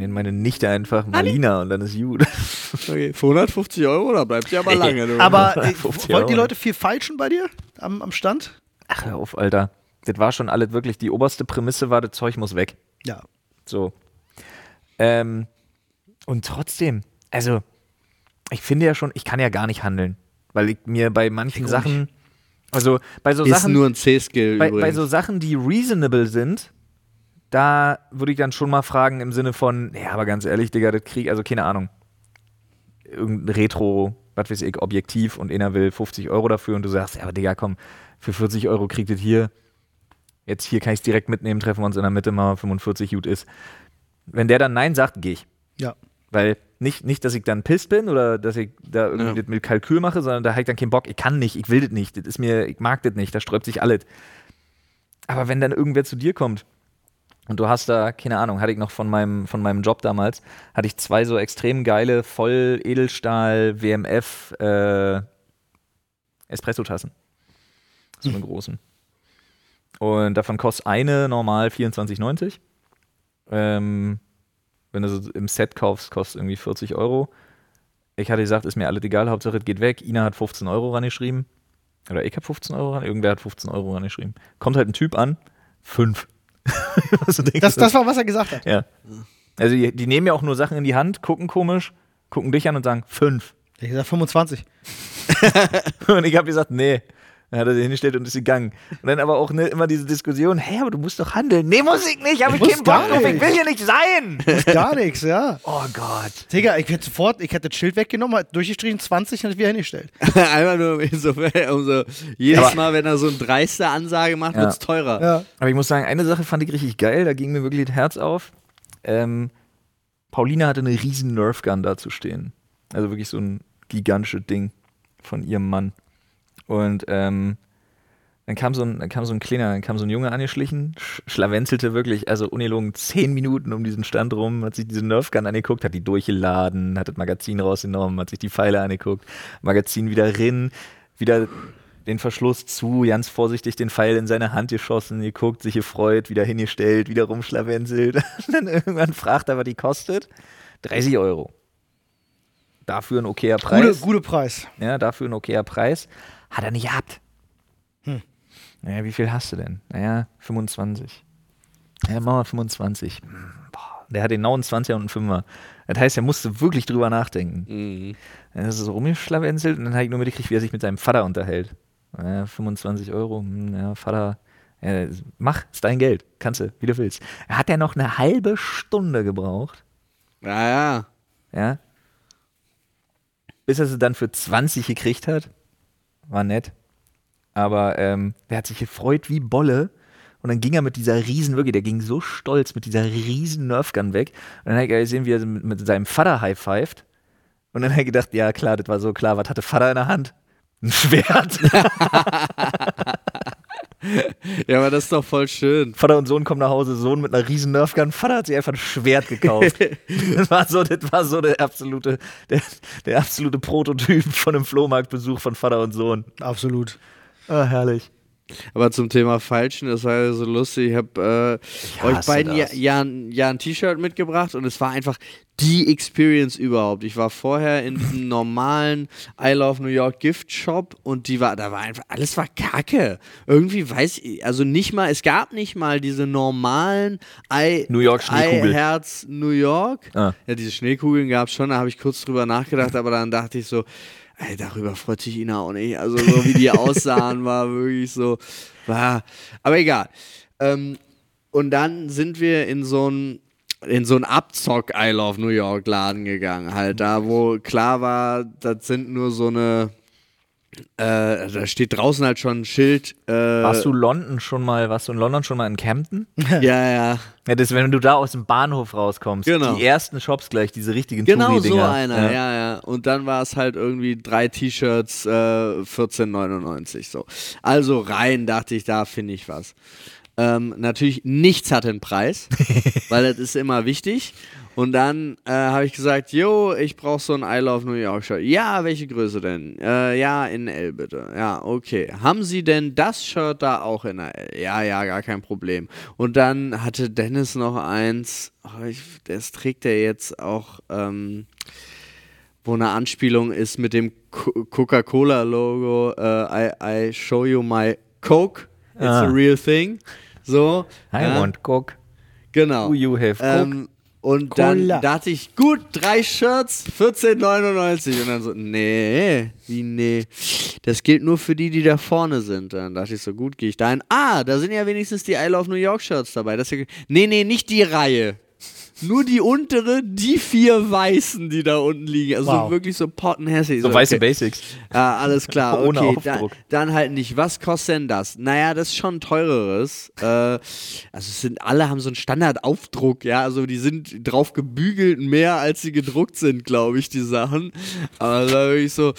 Nenne meine Nichte einfach Malina und dann ist gut. Okay, für 150 Euro, da bleibt ja aber lange. Du. Aber äh, 50 wollten die. Leute viel falschen bei dir am, am Stand? Ach, hör auf, Alter. Das war schon alles wirklich, die oberste Prämisse war, das Zeug muss weg. Ja. So. Ähm, und trotzdem, also, ich finde ja schon, ich kann ja gar nicht handeln. Weil ich mir bei manchen Sachen, also bei so ist Sachen, nur ein C-Skill bei, bei so Sachen, die reasonable sind, da würde ich dann schon mal fragen im Sinne von, ja, aber ganz ehrlich, Digga, das Krieg, also keine Ahnung, irgendein Retro, was weiß ich, Objektiv und einer will 50 Euro dafür und du sagst, ja, aber Digga, komm, für 40 Euro kriegt das hier, jetzt hier kann ich es direkt mitnehmen, treffen wir uns in der Mitte mal 45 gut ist. Wenn der dann Nein sagt, gehe ich. Ja. Weil nicht, nicht, dass ich dann piss bin oder dass ich da irgendwie Ja. das mit Kalkül mache, sondern da habe ich dann keinen Bock. Ich kann nicht, ich will das nicht. Das ist mir, ich mag das nicht, da sträubt sich alles. Aber wenn dann irgendwer zu dir kommt und du hast da, keine Ahnung, hatte ich noch von meinem, von meinem Job damals, hatte ich zwei so extrem geile, Voll-Edelstahl-WMF-Espresso-Tassen. Äh, so hm. eine hm. großen. Und davon kostet eine normal 24,90. Ähm, wenn du so im Set kaufst, kostet irgendwie 40 Euro. Ich hatte gesagt, ist mir alles egal, Hauptsache es geht weg. Ina hat 15 Euro rangeschrieben. Oder ich habe 15 Euro ran, irgendwer hat 15 Euro rangeschrieben. Kommt halt ein Typ an, 5. so das, das war, was er gesagt hat. Ja. Also die, die, nehmen ja auch nur Sachen in die Hand, gucken komisch, gucken dich an und sagen fünf. Ich habe gesagt 25. und ich habe gesagt, nee. Dann hat er sich hingestellt und ist gegangen. Und dann aber auch ne, immer diese Diskussion, hey, aber du musst doch handeln. Nee, muss ich nicht, habe ich muss keinen Bock drauf, ich will hier nicht sein. Gar nichts, ja. Oh Gott. Digga, ich hätte sofort, ich hätte das Schild weggenommen, hätte durchgestrichen, 20 und wieder hingestellt. Einmal nur insofern, umso, jedes Aber- Mal, wenn er so eine dreiste Ansage macht, Ja. wird's teurer. Ja. Aber ich muss sagen, eine Sache fand ich richtig geil, da ging mir wirklich das Herz auf. Ähm, Paulina hatte eine riesen Nerfgun da zu stehen. Also wirklich so ein gigantisches Ding von ihrem Mann. Und ähm, dann kam so ein, dann kam so ein kleiner, dann kam so ein Junge angeschlichen, sch schlawenzelte wirklich, also ungelogen zehn Minuten um diesen Stand rum, hat sich diese Nerfgun angeguckt, hat die durchgeladen, hat das Magazin rausgenommen, hat sich die Pfeile angeguckt, Magazin wieder rin, wieder den Verschluss zu, ganz vorsichtig den Pfeil in seine Hand geschossen, geguckt, sich gefreut, wieder hingestellt, wieder rumschlawenzelt. Und dann irgendwann fragt er, was die kostet. 30 Euro. Dafür ein okayer Preis. Gute, gute Preis. Ja, dafür ein okayer Preis. Hat er nicht gehabt. Hm. Naja, wie viel hast du denn? Naja, 25. Ja, machen wir 25. Hm, Boah, der hat genau einen 20er und einen 5er. Das heißt, er musste wirklich drüber nachdenken. Mhm. Dann ist er so rumgeschlawenzelt und dann habe ich nur mitgekriegt, wie er sich mit seinem Vater unterhält. Ja, 25 Euro, hm, ja, Vater, ja, mach, ist dein Geld, kannst du, wie du willst. Er hat ja noch eine halbe Stunde gebraucht, Ja, ja. ja, bis er sie dann für 20 gekriegt hat. War nett. Aber ähm, der hat sich gefreut wie Bolle. Und dann ging er mit dieser riesen, wirklich, der ging so stolz mit dieser riesen Nerfgun weg. Und dann hat er gesehen, wie er mit, mit seinem Vater high-fived. Und dann hat er gedacht, ja klar, das war so klar. Was hatte Vater in der Hand? Ein Schwert. Ja, aber das ist doch voll schön. Vater und Sohn kommen nach Hause, Sohn mit einer riesen Nerfgun. Vater hat sich einfach ein Schwert gekauft. das war so, das war so der absolute, der, der absolute Prototyp von einem Flohmarktbesuch von Vater und Sohn. Absolut. Ah, herrlich. Aber zum Thema Falschen, das war ja so lustig. Ich habe äh, euch beiden ja, ja, ein- ja ein T-Shirt mitgebracht und es war einfach die Experience überhaupt. Ich war vorher in diesem normalen I Love New York Gift Shop und die war, da war einfach, alles war kacke. Irgendwie weiß ich, also nicht mal, es gab nicht mal diese normalen I, New York Schneekugel. I Herz New York. Ah. Ja, diese Schneekugeln gab es schon, da habe ich kurz drüber nachgedacht, aber dann dachte ich so, ey, darüber freut sich Ina auch nicht. Also so wie die aussahen, war wirklich so, war, aber egal. Ähm, und dann sind wir in so ein in so ein Abzock I Love New York Laden gegangen, halt da, wo klar war, das sind nur so eine, äh, da steht draußen halt schon ein Schild. Äh, Warst du London schon mal, warst du in London schon mal in Camden? ja, ja, Ja, das, wenn du da aus dem Bahnhof rauskommst, Genau. die ersten Shops gleich, diese richtigen Genau so einer, ja. ja, Und dann war es halt irgendwie drei T-Shirts, äh, 14,99 so. Also rein, dachte ich, da finde ich was. Ähm, natürlich, nichts hat einen Preis, weil das ist immer wichtig. Und dann äh, habe ich gesagt, yo, ich brauche so ein I Love New York Shirt. Ja, welche Größe denn? Äh, ja, in L bitte. Ja, okay. Haben Sie denn das Shirt da auch in der L? Ja, ja, gar kein Problem. Und dann hatte Dennis noch eins, oh, ich, das trägt er jetzt auch, ähm, wo eine Anspielung ist mit dem Co- Coca-Cola-Logo. Äh, I, I show you my Coke. It's Ah. a real thing. So. I ja, want Coke. Genau. Do you have Coke? Ähm, und dann Cola. dachte ich, gut, drei Shirts, 14,99. Und dann so, nee, wie nee. Das gilt nur für die, die da vorne sind. Dann dachte ich so, gut, gehe ich da hin. Ah, da sind ja wenigstens die I Love New York Shirts dabei. Das ja, nee, nee, nicht die Reihe. Nur die untere, die vier weißen, die da unten liegen. Also Wow. wirklich so pottenhässlich. so weiße okay. Basics. Ja, alles klar. Ohne Okay, Aufdruck. dann halt nicht. Was kostet denn das? Naja, das ist schon ein teureres. Äh, also es sind alle haben so einen Standardaufdruck, ja. Also die sind drauf gebügelt mehr, als sie gedruckt sind, glaube ich, die Sachen. Aber da bin ich so,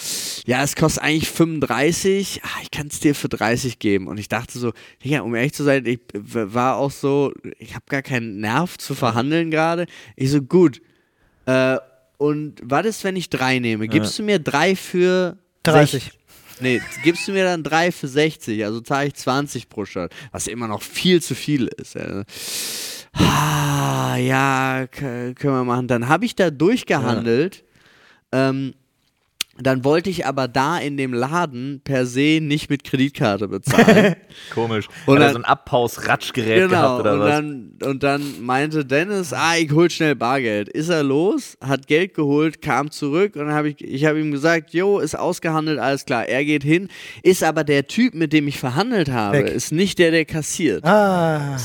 ja, es kostet eigentlich 35. Ah, ich kann es dir für 30 geben. Und ich dachte so, Digga, um ehrlich zu sein, ich war auch so, ich habe gar keinen Nerv zu verhandeln gerade. Ich so, gut. Äh, und was ist, wenn ich drei nehme? Gibst du mir drei für 30. sech- Nee, gibst du mir dann drei für 60, also zahle ich 20 pro Shirt, was immer noch viel zu viel ist. Ja, ah, ja können wir machen. Dann habe ich da durchgehandelt. Ähm, dann wollte ich aber da in dem Laden per se nicht mit Kreditkarte bezahlen. Komisch. Und Hat er dann- so ein Abpaus-Ratschgerät genau, gehabt oder und, was? dann, und dann meinte Dennis, ah, ich hol schnell Bargeld. Ist er los, hat Geld geholt, kam zurück und dann habe ich, ich habe ihm gesagt, jo, ist ausgehandelt, alles klar. Er geht hin, ist aber der Typ, mit dem ich verhandelt habe, Weg. ist nicht der, der kassiert. Ah.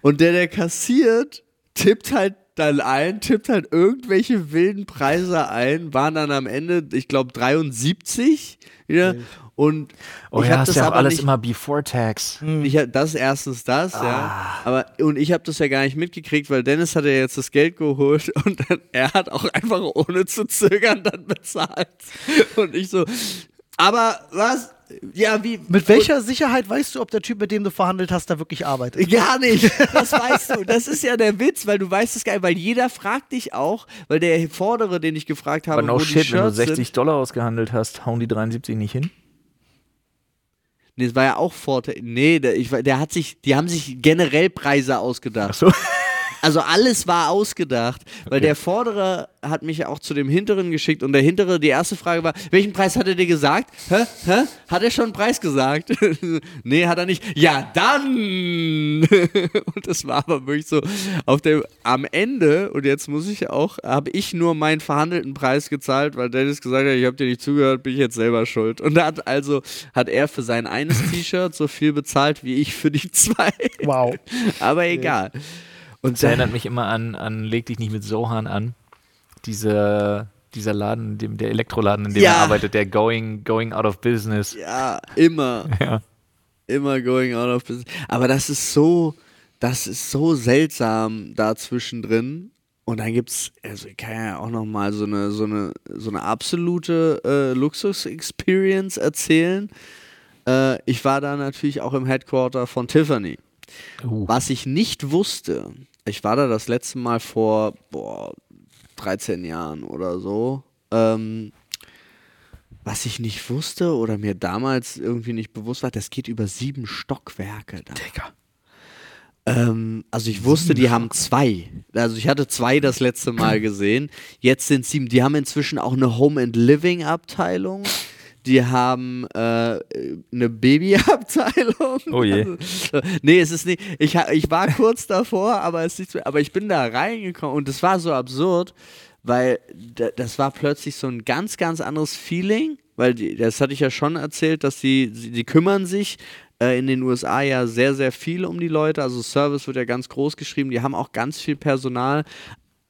Und der, der kassiert, tippt halt dann ein, tippt halt irgendwelche wilden Preise ein, waren dann am Ende, ich glaube, 73 wieder. Und oh ich ja, hab ist das ja auch alles nicht, immer Before Tax. ich hab, das erstens das, ja. Aber und ich habe das ja gar nicht mitgekriegt, weil Dennis hat ja jetzt das Geld geholt und dann, er hat auch einfach ohne zu zögern dann bezahlt. Und ich so, aber was? Ja, wie? Mit welcher Sicherheit weißt du, ob der Typ, mit dem du verhandelt hast, da wirklich arbeitet? Gar nicht. Das weißt du. Das ist ja der Witz, weil du weißt es gar nicht, weil jeder fragt dich auch, weil der Vordere, den ich gefragt habe, Aber no wo die shit, wenn du Shirts 60 sind, Dollar ausgehandelt hast, hauen die 73 nicht hin? nee, das war ja auch Vorteil. Nee, der, ich, der hat sich, die haben sich generell Preise ausgedacht. Achso. Also alles war ausgedacht, weil der Vordere hat mich auch zu dem Hinteren geschickt und der Hintere, die erste Frage war, welchen Preis hat er dir gesagt? Hä? Hä? Hat er schon einen Preis gesagt? nee, hat er nicht. Ja, dann! und das war aber wirklich so auf dem, am Ende, und jetzt muss ich auch, habe ich nur meinen verhandelten Preis gezahlt, weil Dennis gesagt hat, ich habe dir nicht zugehört, bin ich jetzt selber schuld. Und da hat also, hat er für sein eines T-Shirt so viel bezahlt, wie ich für die zwei. Wow. aber egal. Und Das erinnert mich immer an, an Leg dich nicht mit Sohan an. Diese, dieser Laden, dem, der Elektroladen, in dem Ja. er arbeitet, der going, going out of business. Ja, immer. Ja. Immer going out of business. Aber das ist so, das ist so seltsam da zwischendrin. Und dann gibt's, also ich kann ja auch noch mal so eine, so eine, so eine absolute äh, Luxus-Experience erzählen. Äh, ich war da natürlich auch im Headquarter von Tiffany. Uh. Was ich nicht wusste, ich war da das letzte Mal vor boah, 13 Jahren oder so. Ähm, was ich nicht wusste oder mir damals irgendwie nicht bewusst war, das geht über sieben Stockwerke da. Digga. Ähm, also ich wusste, die haben zwei. Also ich hatte zwei das letzte Mal gesehen. Jetzt sind sieben. Die haben inzwischen auch eine Home and Living Abteilung. Die haben äh, eine Babyabteilung. Oh je. Also, nee, es ist nicht. Ich, ich war kurz davor, aber es ist nicht so, Aber ich bin da reingekommen und es war so absurd, weil da, das war plötzlich so ein ganz, ganz anderes Feeling. Weil die, das hatte ich ja schon erzählt, dass die, die kümmern sich äh, in den USA ja sehr, sehr viel um die Leute. Also Service wird ja ganz groß geschrieben. Die haben auch ganz viel Personal.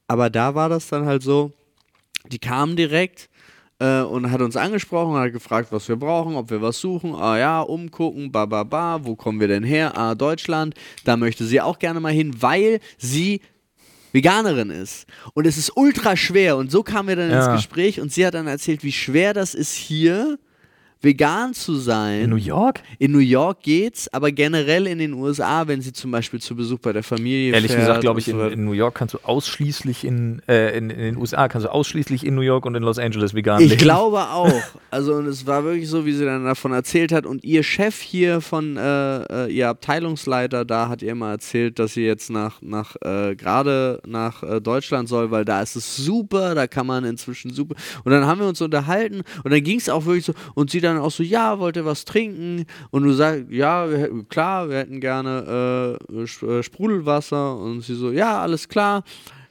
Aber da war das dann halt so, die kamen direkt äh, und hat uns angesprochen und hat gefragt, was wir brauchen, ob wir was suchen. Ah ja, umgucken, ba ba ba, wo kommen wir denn her? Ah, Deutschland. Da möchte sie auch gerne mal hin, weil sie Veganerin ist. Und es ist ultra schwer. Und so kamen wir dann Ja. ins Gespräch und sie hat dann erzählt, wie schwer das ist hier vegan zu sein. In New York? In New York geht's, aber generell in den USA, wenn sie zum Beispiel zu Besuch bei der Familie Ehrlich gesagt, glaube ich, so in, in New York kannst du ausschließlich in, äh, in, in den USA kannst du ausschließlich in New York und in Los Angeles vegan Ich leben. glaube auch. Also und es war wirklich so, wie sie dann davon erzählt hat. Und ihr Chef hier von, äh, äh, ihr Abteilungsleiter, da hat ihr mal erzählt, dass sie jetzt nach, nach äh, gerade nach äh, Deutschland soll, weil da ist es super, da kann man inzwischen super. Und dann haben wir uns unterhalten und dann ging es auch wirklich so. Und sie dann auch so, ja, wollt ihr was trinken? Und du sagst, ja, wir, klar, wir hätten gerne äh, äh, Sprudelwasser. Und sie so, ja, alles klar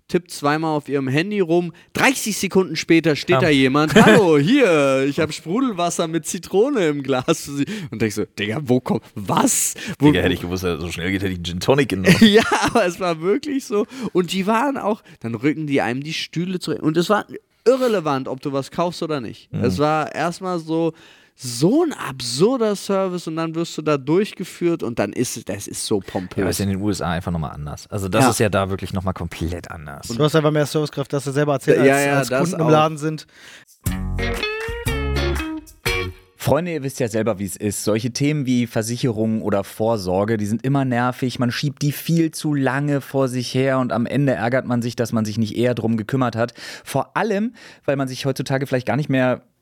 tippt zweimal auf ihrem Handy rum. 30 Sekunden später steht Ja. da jemand. Hallo, hier, ich habe Sprudelwasser mit Zitrone im Glas für Sie. Und denkst so, Digga, wo kommt, was? Wo, Digga, hätte ich gewusst, so schnell geht, hätte ich Gin Tonic genommen. ja, aber es war wirklich so. Und die waren auch, dann rücken die einem die Stühle zurück. Und es war irrelevant, ob du was kaufst oder nicht. Mhm. Es war erstmal so, so ein absurder Service und dann wirst du da durchgeführt und dann ist es, das ist so Ja, aber pompös. ist in den USA einfach nochmal anders. Also das Ja. ist ja da wirklich nochmal komplett anders. Du hast einfach mehr Servicekraft, dass du selber erzählt, als, Ja, ja, als Kunden im auch. Laden sind. Freunde, ihr wisst ja selber, wie es ist. Solche Themen wie Versicherung oder Vorsorge, die sind immer nervig. Man schiebt die viel zu lange vor sich her und am Ende ärgert man sich, dass man sich nicht eher drum gekümmert hat. Vor allem, weil man sich heutzutage vielleicht gar nicht mehr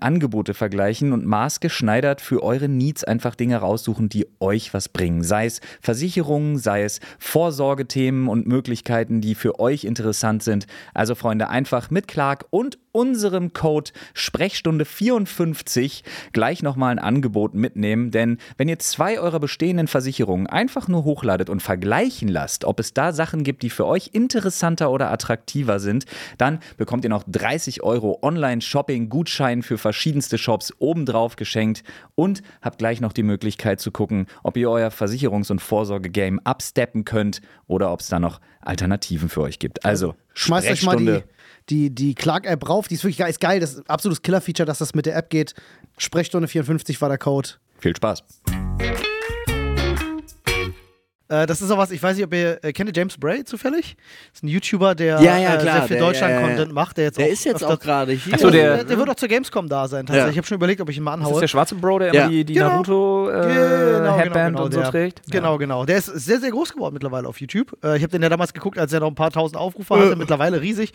Angebote vergleichen und maßgeschneidert für eure Needs einfach Dinge raussuchen, die euch was bringen. Sei es Versicherungen, sei es Vorsorgethemen und Möglichkeiten, die für euch interessant sind. Also Freunde, einfach mit Clark und unserem Code Sprechstunde 54 gleich nochmal ein Angebot mitnehmen, denn wenn ihr zwei eurer bestehenden Versicherungen einfach nur hochladet und vergleichen lasst, ob es da Sachen gibt, die für euch interessanter oder attraktiver sind, dann bekommt ihr noch 30 Euro Online-Shopping-Gutschein für verschiedenste Shops obendrauf geschenkt und habt gleich noch die Möglichkeit zu gucken, ob ihr euer Versicherungs- und Vorsorge-Game absteppen könnt oder ob es da noch Alternativen für euch gibt. Also, Schmeißt euch mal die, die, die Clark-App rauf. Die ist wirklich geil. Ist geil. Das ist ein absolutes Killer-Feature, dass das mit der App geht. Sprechstunde 54 war der Code. Viel Spaß. Äh, das ist auch was, ich weiß nicht, ob ihr, äh, kennt ihr James Bray zufällig? Das ist ein YouTuber, der Ja, ja, äh, klar, sehr viel Deutschland-Content ja, ja. macht. Der, jetzt Der auch ist jetzt auch gerade hier. Ach so, der- der, wird auch zur Gamescom da sein, tatsächlich. Ja. Ich habe schon überlegt, ob ich ihn mal Ist das anhaue. der schwarze Bro, der Ja. immer die, die Genau. Naruto äh, Genau, Headband genau, und so der. trägt? Genau, genau. Der ist sehr, sehr groß geworden mittlerweile auf YouTube. Äh, ich habe den ja damals geguckt, als er noch ein paar tausend Aufrufe hatte, mittlerweile riesig.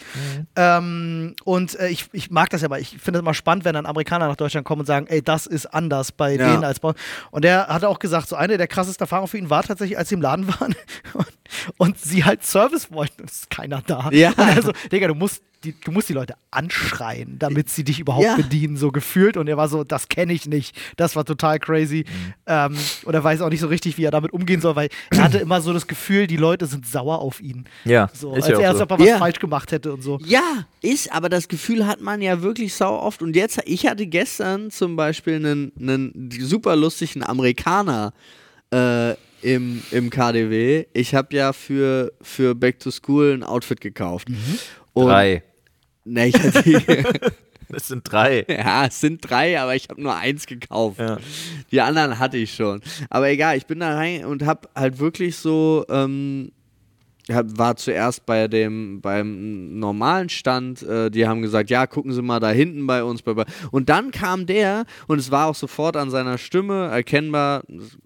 Ähm, und äh, ich, ich mag das ja mal. Ich finde es immer spannend, wenn dann Amerikaner nach Deutschland kommen und sagen, ey, das ist anders bei Ja. denen als bei Und der hatte auch gesagt, so eine der krassesten Erfahrungen für ihn war tatsächlich, als sie im Laden waren und, und sie halt Service wollten. Es ist keiner da. Ja. Und also, Digga, du musst die, du musst die Leute anschreien, damit sie dich überhaupt Ja. bedienen, so gefühlt. Und er war so, das kenne ich nicht. Das war total crazy. Ähm, und er weiß auch nicht so richtig, wie er damit umgehen soll, weil er hatte immer so das Gefühl, die Leute sind sauer auf ihn. Ja, So, ist als ja er, als so. ob er was Ja. falsch gemacht hätte und so. Ja, ist, aber das Gefühl hat man ja wirklich sau oft. Und jetzt, ich hatte gestern zum Beispiel einen, einen super lustigen Amerikaner äh, im, im KDW. Ich habe ja für, für Back to School ein Outfit gekauft. Und, Drei. Ne, ich hatte, Das sind drei. Ja, es sind drei, aber ich habe nur eins gekauft. Ja. Die anderen hatte ich schon. Aber egal, ich bin da rein und habe halt wirklich so, ähm, war zuerst bei dem beim normalen Stand. Äh, die haben gesagt, ja, gucken Sie mal da hinten bei uns. Und dann kam der und es war auch sofort an seiner Stimme erkennbar.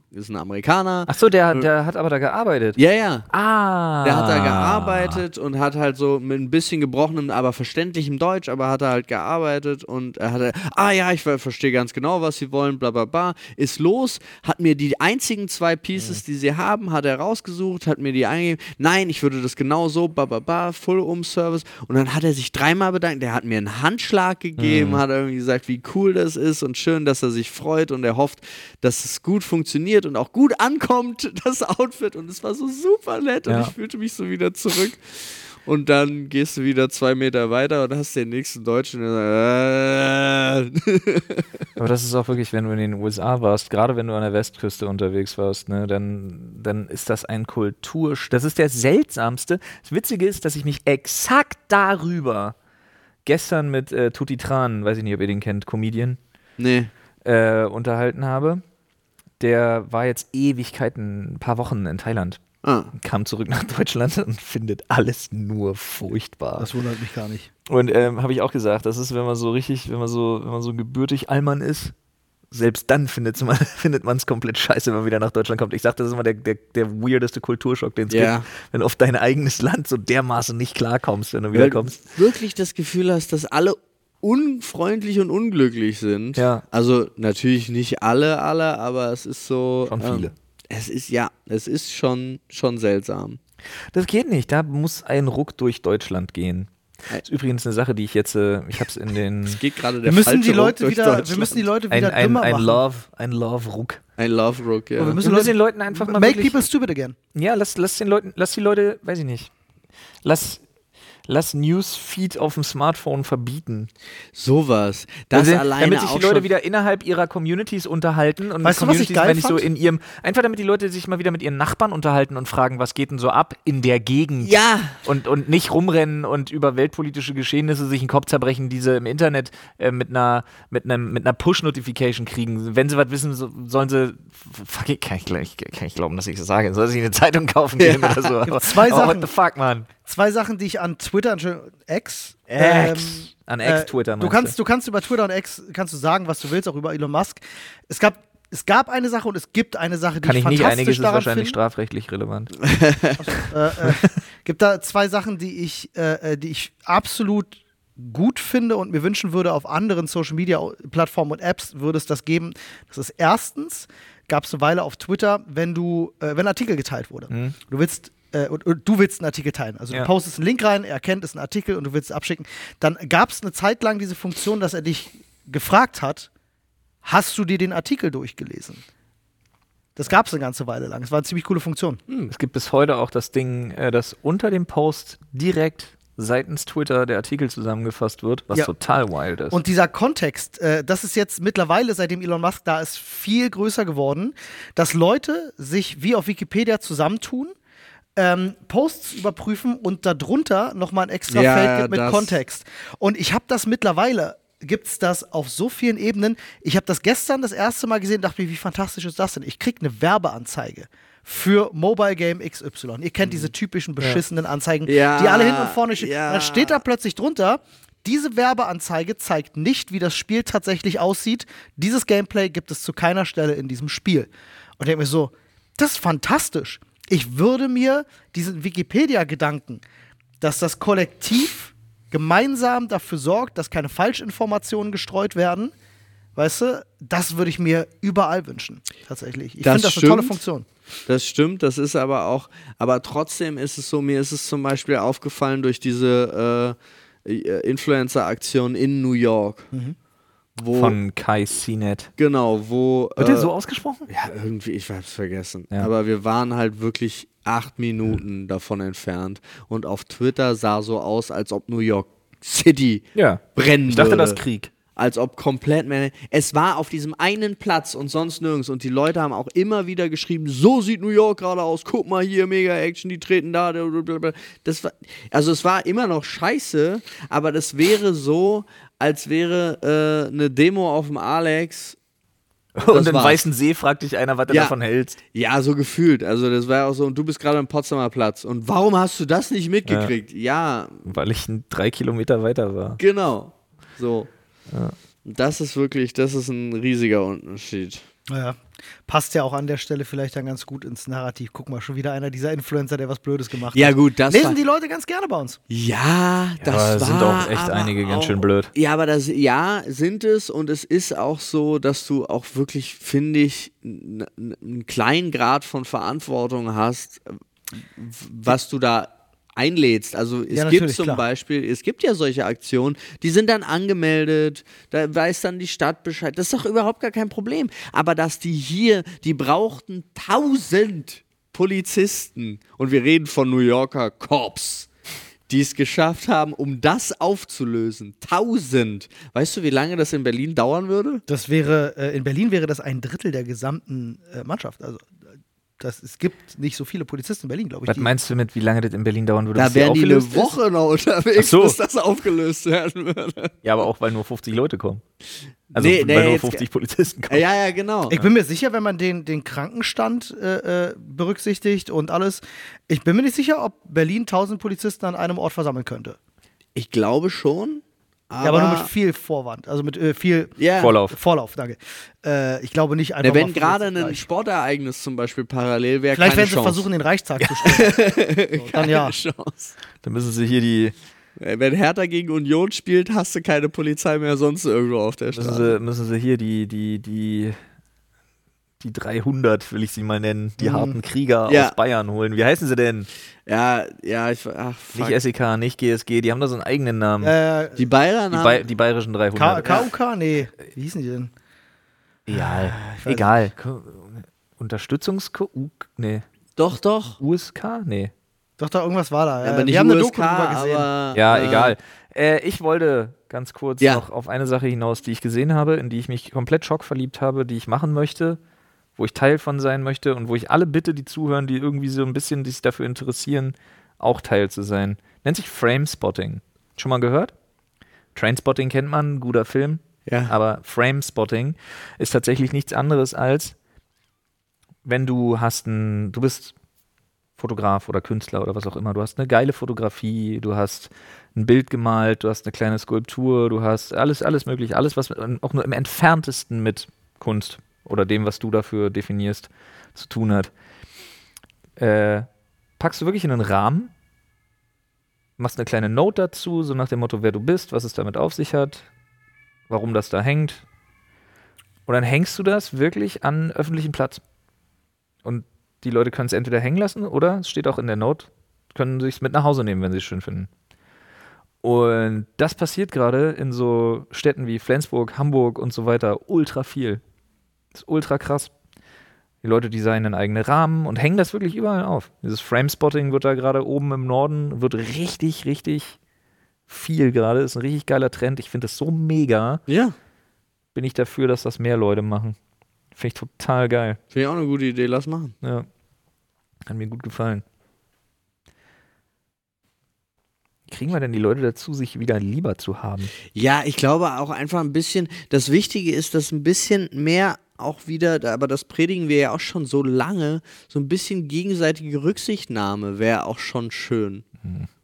Ist ein Amerikaner. Ach so, der, der hat aber da gearbeitet. Ja, ja. Ah. Der hat da gearbeitet und hat halt so mit ein bisschen gebrochenem, aber verständlichem Deutsch, aber hat er halt gearbeitet und er hatte, ah ja, ich ver- verstehe ganz genau, was sie wollen, bla bla bla. Ist los, hat mir die einzigen zwei Pieces, die sie haben, hat er rausgesucht, hat mir die eingegeben. Nein, ich würde das genau so, bla bla bla, Full Um Service. Und dann hat er sich dreimal bedankt. Der hat mir einen Handschlag gegeben, hat irgendwie gesagt, wie cool das ist und schön, dass er sich freut und er hofft, dass es gut funktioniert und auch gut ankommt, das Outfit. Und es war so super nett und Ja. ich fühlte mich so wieder zurück. Und dann gehst du wieder zwei Meter weiter und hast den nächsten Deutschen. Äh. Aber das ist auch wirklich, wenn du in den USA warst, gerade wenn du an der Westküste unterwegs warst, ne, dann, dann ist das ein Kultur. Das ist der seltsamste. Das Witzige ist, dass ich mich exakt darüber gestern mit äh, Tutti Tran, weiß ich nicht, ob ihr den kennt, Comedian, nee. äh, unterhalten habe. Der war jetzt Ewigkeiten, ein paar Wochen in Thailand. Ah. Kam zurück nach Deutschland und findet alles nur furchtbar. Das wundert mich gar nicht. Und ähm, habe ich auch gesagt, das ist, wenn man so richtig, wenn man so, wenn man so gebürtig Allmann ist, selbst dann findet man findet es komplett scheiße, wenn man wieder nach Deutschland kommt. Ich sag, das ist immer der, der, der weirdeste Kulturschock, den es Ja. gibt, wenn du auf dein eigenes Land so dermaßen nicht klarkommst, wenn du wieder Weil kommst. du wirklich das Gefühl hast, dass alle unfreundlich und unglücklich sind. Ja. Also natürlich nicht alle, alle, aber es ist so. Schon viele. Ähm, es ist ja, es ist schon, schon seltsam. Das geht nicht, da muss ein Ruck durch Deutschland gehen. Das ist übrigens eine Sache, die ich jetzt, äh, ich habe es in den Es geht gerade Wir der müssen, falsche die Leute Ruck wieder, wir müssen die Leute ein, wieder ein, dümmer ein machen. Love, ein Love-Ruck. Ein Love Rook, ja. Oh, wir müssen Wir müssen den Leuten einfach mal Make wirklich, people stupid again. Ja, lass, lass den Leuten, lass die Leute, weiß ich nicht, lass, lass Newsfeed auf dem Smartphone verbieten. Sowas. Das Also, alleine damit sich die Leute wieder innerhalb ihrer Communities unterhalten und Weißt du, was ich Communities geil meine ich so in ihrem einfach damit die Leute sich mal wieder mit ihren Nachbarn unterhalten und fragen, was geht denn so ab in der Gegend? Ja. Und, und nicht rumrennen und über weltpolitische Geschehnisse sich den Kopf zerbrechen, die sie im Internet äh, mit einer mit einem mit einer Push-Notification kriegen. Wenn sie was wissen, so, sollen sie fuck, ich, kann, ich, kann ich glauben, dass ich das sage. Sollen sie eine Zeitung kaufen gehen oder so. Aber, zwei Sachen. What the fuck, man? Zwei Sachen, die ich an Twitter, Entschuldigung, X. X. An Ex-Twitter Äh, du kannst, du kannst über Twitter und X kannst du sagen, was du willst, auch über Elon Musk. Es gab, es gab eine Sache und es gibt eine Sache, die Kann ich nicht, fantastisch einiges ist wahrscheinlich finde. strafrechtlich relevant. äh, äh, gibt da zwei Sachen, die ich, äh, äh, die ich absolut gut finde und mir wünschen würde, auf anderen Social Media Plattformen und Apps würde es das geben. Das ist erstens, gab es eine Weile auf Twitter, wenn du, äh, wenn Artikel geteilt wurde. Du willst äh, und, und du willst einen Artikel teilen. Also Ja. du postest einen Link rein, er erkennt, es ist ein Artikel und du willst es abschicken. Dann gab es eine Zeit lang diese Funktion, dass er dich gefragt hat, hast du dir den Artikel durchgelesen? Das gab es eine ganze Weile lang. Es war eine ziemlich coole Funktion. Es gibt bis heute auch das Ding, äh, dass unter dem Post direkt seitens Twitter der Artikel zusammengefasst wird, was Ja. total wild ist. Und dieser Kontext, äh, das ist jetzt mittlerweile, seitdem Elon Musk da ist, viel größer geworden, dass Leute sich wie auf Wikipedia zusammentun, ähm, Posts überprüfen und darunter nochmal ein extra Ja, Feld gibt mit das- Kontext. Und ich habe das mittlerweile, gibt es das auf so vielen Ebenen. Ich habe das gestern das erste Mal gesehen, dachte mir, wie fantastisch ist das denn? Ich kriege eine Werbeanzeige für Mobile Game XY. Ihr kennt diese typischen beschissenen Anzeigen, Ja, die alle hinten und vorne stehen. ja. Dann steht da plötzlich drunter, diese Werbeanzeige zeigt nicht, wie das Spiel tatsächlich aussieht. Dieses Gameplay gibt es zu keiner Stelle in diesem Spiel. Und ich denke mir so, das ist fantastisch. Ich würde mir diesen Wikipedia-Gedanken, dass das Kollektiv gemeinsam dafür sorgt, dass keine Falschinformationen gestreut werden, weißt du, das würde ich mir überall wünschen, tatsächlich. Ich finde das eine tolle. Funktion. Das stimmt, das ist aber auch, aber trotzdem ist es so, mir ist es zum Beispiel aufgefallen durch diese äh, Influencer-Aktion in New York. Wo, Von Kai CNET. genau, wo. Wird äh, der so ausgesprochen? Ja, irgendwie, ich hab's vergessen. Ja. Aber wir waren halt wirklich acht Minuten davon entfernt. Und auf Twitter sah so aus, als ob New York City Ja. brennen Ich dachte, würde. das Krieg. Als ob komplett mehr. Es war auf diesem einen Platz und sonst nirgends. Und die Leute haben auch immer wieder geschrieben: So sieht New York gerade aus. Guck mal hier, mega Action, die treten da. Das war, also, es war immer noch scheiße, aber das wäre so, als wäre äh, eine Demo auf dem Alex. Und im war's. Weißen See fragt dich einer, was du Ja. davon hältst. Ja, so gefühlt. Also das war ja auch so, und du bist gerade am Potsdamer Platz. Und warum hast du das nicht mitgekriegt? Ja, Weil ich ein- drei Kilometer weiter war. genau. So. Das ist wirklich, das ist ein riesiger Unterschied. Naja, passt ja auch an der Stelle vielleicht dann ganz gut ins Narrativ. Guck mal, schon wieder einer dieser Influencer, der was Blödes gemacht Ja, hat. gut, das Lesen die Leute ganz gerne bei uns. Ja, das aber war sind auch echt einige ganz auch, schön blöd. Ja, aber das, ja, sind es und es ist auch so, dass du auch wirklich, finde ich, einen kleinen Grad von Verantwortung hast, was du da einlädst. Also es Ja, gibt zum klar. Beispiel, es gibt ja solche Aktionen, die sind dann angemeldet, da weiß dann die Stadt Bescheid. Das ist doch überhaupt gar kein Problem. Aber dass die hier, die brauchten tausend Polizisten und wir reden von New Yorker Cops die es geschafft haben, um das aufzulösen. Tausend. Weißt du, wie lange das in Berlin dauern würde? Das wäre, äh, in Berlin wäre das ein Drittel der gesamten äh, Mannschaft. Also das, es gibt nicht so viele Polizisten in Berlin, glaube ich. Was meinst du mit, wie lange das in Berlin dauern würde? Da wären die eine aufgelöst ist? Woche noch unterwegs, so. bis das aufgelöst werden würde. Ja, aber auch, weil nur 50 Leute kommen. Also, Nee, weil nee, nur jetzt- 50 Polizisten kommen. Ja, ja, genau. Ich bin mir sicher, wenn man den, den Krankenstand äh, äh, berücksichtigt und alles, ich bin mir nicht sicher, ob Berlin 1000 Polizisten an einem Ort versammeln könnte. Ich glaube schon. Aber, ja, aber nur mit viel Vorwand, also mit äh, viel ja. Vorlauf. Vorlauf, danke. Äh, ich glaube nicht einfach Ja, wenn gerade ein gleich. Sportereignis zum Beispiel parallel wäre, Vielleicht werden sie versuchen, den Reichstag zu stellen. So, dann ja. Chance. Dann müssen sie hier die, Äh, Wenn Hertha gegen Union spielt, hast du keine Polizei mehr sonst irgendwo auf der müssen Straße. sie, müssen sie hier die, die, die, die 300, will ich sie mal nennen, die Mhm. harten Krieger Ja. aus Bayern holen. Wie heißen sie denn? Ja, ja, ich ach, fuck. Nicht SEK, nicht GSG, die haben da so einen eigenen Namen. Äh, Die Bayern die, haben Bay die bayerischen K 300. KUK? Nee. Wie hießen die denn? Egal. weiß Egal. Unterstützungs... Nee. doch, doch. USK? Nee. Doch, da irgendwas war da. Ja, aber nicht wir haben eine USK, Doku drüber gesehen. aber Ja, äh, egal. Äh, ich wollte ganz kurz Ja. noch auf eine Sache hinaus, die ich gesehen habe, in die ich mich komplett schockverliebt habe, die ich machen möchte, wo ich Teil von sein möchte und wo ich alle bitte, die zuhören, die irgendwie so ein bisschen sich dafür interessieren, auch Teil zu sein. Nennt sich Framespotting. Schon mal gehört? Trainspotting kennt man, guter Film. Ja. Aber Framespotting ist tatsächlich nichts anderes als, wenn du hast ein, du bist Fotograf oder Künstler oder was auch immer, du hast eine geile Fotografie, du hast ein Bild gemalt, du hast eine kleine Skulptur, du hast alles, alles mögliche, alles, was auch nur im entferntesten mit Kunst oder dem, was du dafür definierst, zu tun hat. Äh, packst du wirklich in einen Rahmen, machst eine kleine Note dazu, so nach dem Motto, wer du bist, was es damit auf sich hat, warum das da hängt. Und dann hängst du das wirklich an öffentlichen Platz. Und die Leute können es entweder hängen lassen oder es steht auch in der Note, können sich mit nach Hause nehmen, wenn sie es schön finden. Und das passiert gerade in so Städten wie Flensburg, Hamburg und so weiter ultra viel. Das ist ultra krass. Die Leute designen eigene Rahmen und hängen das wirklich überall auf. Dieses Framespotting wird da gerade oben im Norden, wird richtig, richtig viel gerade. Ist ein richtig geiler Trend. Ich finde das so mega. Ja, Bin ich dafür, dass das mehr Leute machen. Finde ich total geil. finde ich auch eine gute Idee, lass machen. Ja. Hat mir gut gefallen. Kriegen wir denn die Leute dazu, sich wieder lieber zu haben? Ja, ich glaube auch einfach ein bisschen, das Wichtige ist, dass ein bisschen mehr auch wieder, aber das predigen wir ja auch schon so lange, so ein bisschen gegenseitige Rücksichtnahme wäre auch schon schön.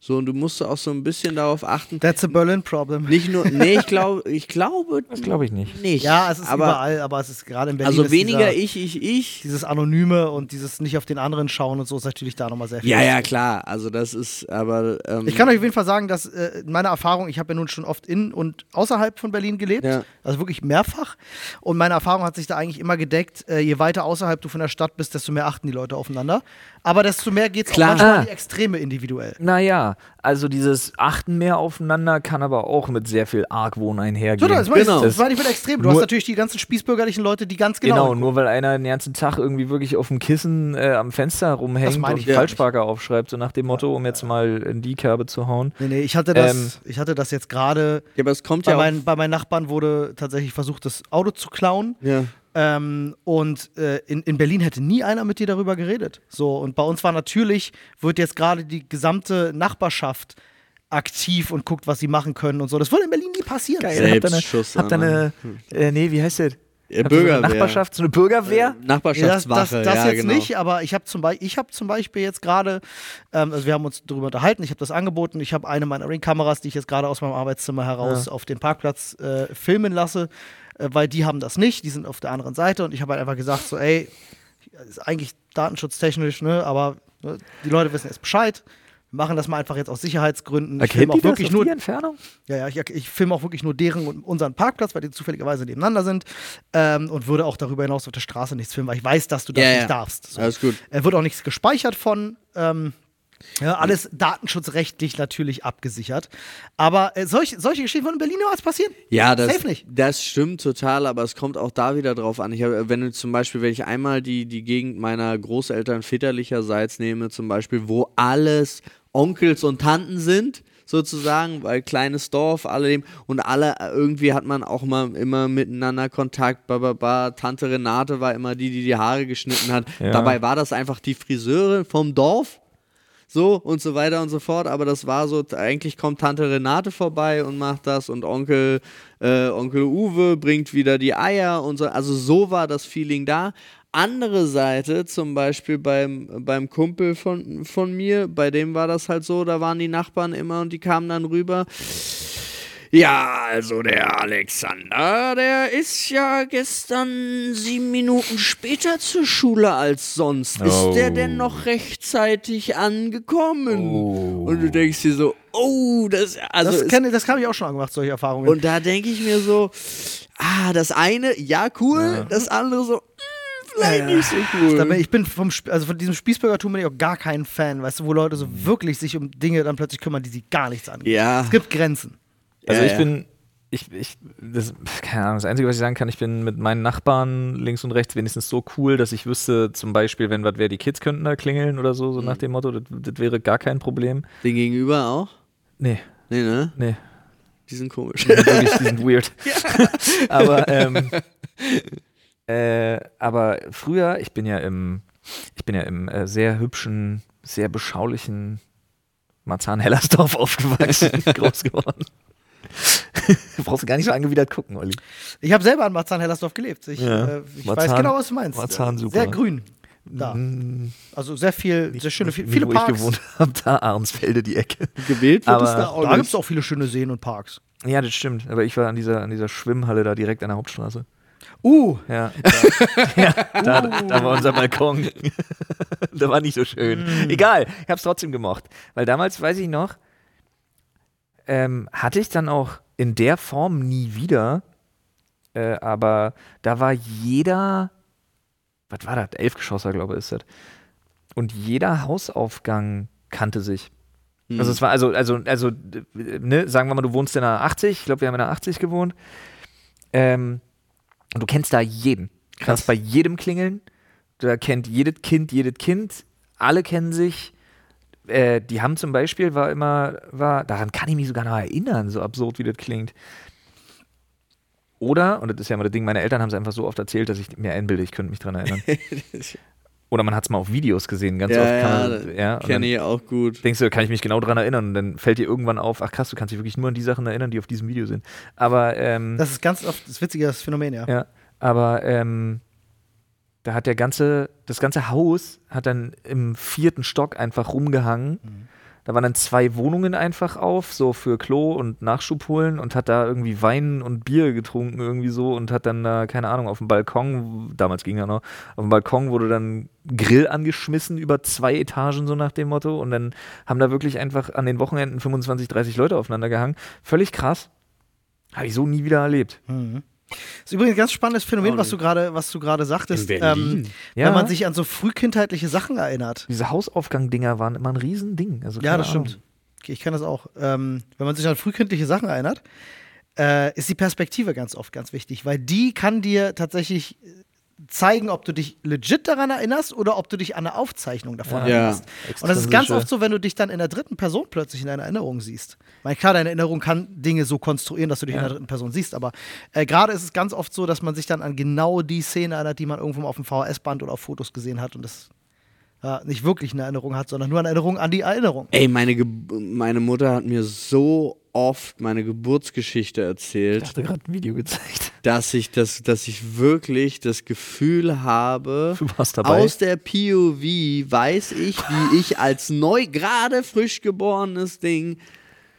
So, und du musst auch so ein bisschen darauf achten, That's a Berlin problem. nicht nur, nee, ich glaube, ich glaube Das glaube ich nicht. nicht. Ja, es ist aber, überall, aber es ist gerade in Berlin. Also weniger dieser, ich, ich, ich. Dieses Anonyme und dieses nicht auf den anderen schauen und so ist natürlich da nochmal sehr viel. Ja, ja, klar. Also das ist, aber ähm, Ich kann euch auf jeden Fall sagen, dass äh, meine Erfahrung, ich habe ja nun schon oft in und außerhalb von Berlin gelebt, Ja. also wirklich mehrfach. Und meine Erfahrung hat sich da eigentlich immer gedeckt, äh, je weiter außerhalb du von der Stadt bist, desto mehr achten die Leute aufeinander. Aber desto mehr geht es auch manchmal Ah. in die Extreme individuell. Naja, also dieses Achten mehr aufeinander kann aber auch mit sehr viel Argwohn So, einhergehen. das meine Genau. das meine ich mit extrem. Du Nur- hast natürlich die ganzen spießbürgerlichen Leute, die ganz genau. Genau, nur weil einer den ganzen Tag irgendwie wirklich auf dem Kissen äh, am Fenster rumhängt und ja Falschparker aufschreibt, so nach dem Motto, um jetzt mal in die Kerbe zu hauen. Nee, nee, ich hatte das, Ähm. ich hatte das jetzt gerade. ja, aber es kommt Bei, ja meinen, bei meinen Nachbarn wurde tatsächlich versucht, das Auto zu klauen. Ja. Ähm, und äh, in, in Berlin hätte nie einer mit dir darüber geredet. So, und bei uns war natürlich, wird jetzt gerade die gesamte Nachbarschaft aktiv und guckt, was sie machen können und so. Das würde in Berlin nie passieren. Geil. Selbstschuss eine, habt ihr eine an- äh, nee, wie heißt das? Ja, ihr so eine Bürgerwehr. Nachbarschaft, so eine Bürgerwehr? Ja, das, Nachbarschaftswache, das, das ja, jetzt genau. nicht, aber ich habe zum, Beispiel, ich hab zum Beispiel jetzt gerade, ähm, also wir haben uns darüber unterhalten, ich habe das angeboten, ich habe eine meiner Ringkameras, die ich jetzt gerade aus meinem Arbeitszimmer heraus auf den Parkplatz äh, filmen lasse, äh, weil die haben das nicht, die sind auf der anderen Seite und ich habe halt einfach gesagt, so ey, ist eigentlich datenschutztechnisch, ne, aber ne, die Leute wissen jetzt Bescheid. Wir machen das mal einfach jetzt aus Sicherheitsgründen. Ich filme auch das wirklich auf nur die Entfernung? ja, ja, ich, ich filme auch wirklich nur deren und unseren Parkplatz, weil die zufälligerweise nebeneinander sind ähm, und würde auch darüber hinaus auf der Straße nichts filmen, weil ich weiß, dass du das Ja, nicht ja. darfst. So. Alles gut. Er wird auch nichts gespeichert von. Ähm, ja, alles datenschutzrechtlich natürlich abgesichert. Aber äh, solch, solche Geschichten würden in Berlin niemals passieren. Ja, das, Safe nicht. das stimmt total, aber es kommt auch da wieder drauf an. Ich hab, wenn du zum Beispiel, wenn ich einmal die, die Gegend meiner Großeltern väterlicherseits nehme, zum Beispiel, wo alles Onkels und Tanten sind, sozusagen, weil kleines Dorf, alle dem, und alle, äh, irgendwie hat man auch mal immer miteinander Kontakt, ba, ba, ba. Tante Renate war immer die, die die Haare geschnitten hat. Ja. Dabei war das einfach die Friseure vom Dorf, so und so weiter und so fort. Aber das war so, eigentlich kommt Tante Renate vorbei und macht das und Onkel, äh, Onkel Uwe bringt wieder die Eier und so. Also so war das Feeling da. Andere Seite, zum Beispiel beim, beim Kumpel von, von mir, bei dem war das halt so, da waren die Nachbarn immer und die kamen dann rüber. Ja, also der Alexander, der ist ja gestern sieben Minuten später zur Schule als sonst. Oh. Ist der denn noch rechtzeitig angekommen? Oh. Und du denkst dir so, oh, das, also Das, es- kenn, das habe ich auch schon gemacht, solche Erfahrungen. und da denke ich mir so, ah, das eine, ja, cool, das andere so, mm, vielleicht nicht so cool. Ich bin vom, Sp- also von diesem Spießbürgertum bin ich auch gar kein Fan, weißt du, wo Leute so wirklich sich um Dinge dann plötzlich kümmern, die sie gar nichts angehen. Ja. Es gibt Grenzen. Also Ja, ich ja. bin, ich, ich, das, keine Ahnung, das Einzige, was ich sagen kann, ich bin mit meinen Nachbarn links und rechts wenigstens so cool, dass ich wüsste, zum Beispiel, wenn was wäre, die Kids könnten da klingeln oder so, so Mhm. nach dem Motto, das, das wäre gar kein Problem. Den Gegenüber auch? Nee, Nee, ne? nee. Die sind komisch. Wirklich, die sind weird. aber, ähm, äh, aber früher, ich bin ja im, ich bin ja im äh, sehr hübschen, sehr beschaulichen Marzahn-Hellersdorf aufgewachsen, groß geworden. du brauchst gar nicht so angewidert gucken, Olli. Ich habe selber in Marzahn-Hellersdorf gelebt. Ich, Ja. äh, ich weiß Marzahn- genau, was du meinst. Marzahn, super. Sehr grün. Da. Also sehr viel, sehr schöne, viel, viele wo Parks. ich gewohnt habe, da Arnsfelde die Ecke. Gewählt wird Aber- es da auch Da gibt es auch viele schöne Seen und Parks. Ja, das stimmt. Aber ich war an dieser, an dieser Schwimmhalle da direkt an der Hauptstraße. Uh, Ja, da, ja, da, da war unser Balkon. da war nicht so schön. Egal, ich hab's trotzdem gemocht. Weil damals, weiß ich noch, ähm, hatte ich dann auch in der Form nie wieder. Äh, aber da war jeder, was war das? Elfgeschosser, glaube ich, ist das. Und jeder Hausaufgang kannte sich. Also es war also, also, also, ne, sagen wir mal, du wohnst in einer 80, ich glaube, wir haben in einer 80 gewohnt. Ähm, und du kennst da jeden. Du kannst bei jedem klingeln. Da kennt jedes Kind jedes Kind. Alle kennen sich. Äh, die haben zum Beispiel, war immer, war, daran kann ich mich sogar noch erinnern, so absurd wie das klingt. Oder, und das ist ja immer das Ding, meine Eltern haben es einfach so oft erzählt, dass ich mir einbilde, ich könnte mich dran erinnern. Oder man hat es mal auf Videos gesehen, ganz ja, oft ja, kann das man, ja, kenne ich auch gut. denkst du, kann ich mich genau dran erinnern und dann fällt dir irgendwann auf, ach krass, du kannst dich wirklich nur an die Sachen erinnern, die auf diesem Video sind. Aber ähm, das ist ganz oft das witzige Phänomen, ja. ja, aber ähm, da hat der ganze, das ganze Haus hat dann im vierten Stock einfach rumgehangen. Da waren dann zwei Wohnungen einfach auf, so für Klo und Nachschub holen und hat da irgendwie Wein und Bier getrunken irgendwie so und hat dann da, keine Ahnung, auf dem Balkon, damals ging ja noch, auf dem Balkon wurde dann Grill angeschmissen über zwei Etagen, so nach dem Motto. Und dann haben da wirklich einfach an den Wochenenden 25, 30 Leute aufeinander gehangen. Völlig krass. Habe ich so nie wieder erlebt. Das ist übrigens ein ganz spannendes Phänomen, Auch was du gerade, was du gerade sagtest. Ähm, Ja. Wenn man sich an so frühkindheitliche Sachen erinnert. Diese Hausaufgang-Dinger waren immer ein Riesending. Also, Ja, das Ahnung. stimmt. Ich kann das auch. Ähm, wenn man sich an frühkindliche Sachen erinnert, äh, ist die Perspektive ganz oft ganz wichtig, weil die kann dir tatsächlich zeigen, ob du dich legit daran erinnerst oder ob du dich an eine Aufzeichnung davon Ja. erinnerst. Und das ist ganz oft so, wenn du dich dann in der dritten Person plötzlich in deiner Erinnerung siehst. Weil klar, deine Erinnerung kann Dinge so konstruieren, dass du dich in Ja. der dritten Person siehst, aber äh, gerade ist es ganz oft so, dass man sich dann an genau die Szene erinnert, die man irgendwo mal auf dem VHS-Band oder auf Fotos gesehen hat und das ja, nicht wirklich eine Erinnerung hat, sondern nur eine Erinnerung an die Erinnerung. Ey, meine, Ge meine Mutter hat mir so oft meine Geburtsgeschichte erzählt, hatte gerade ein Video gezeigt. dass ich das, dass ich wirklich das Gefühl habe, Du warst dabei. aus der POV weiß ich, wie ich als neu, gerade frisch geborenes Ding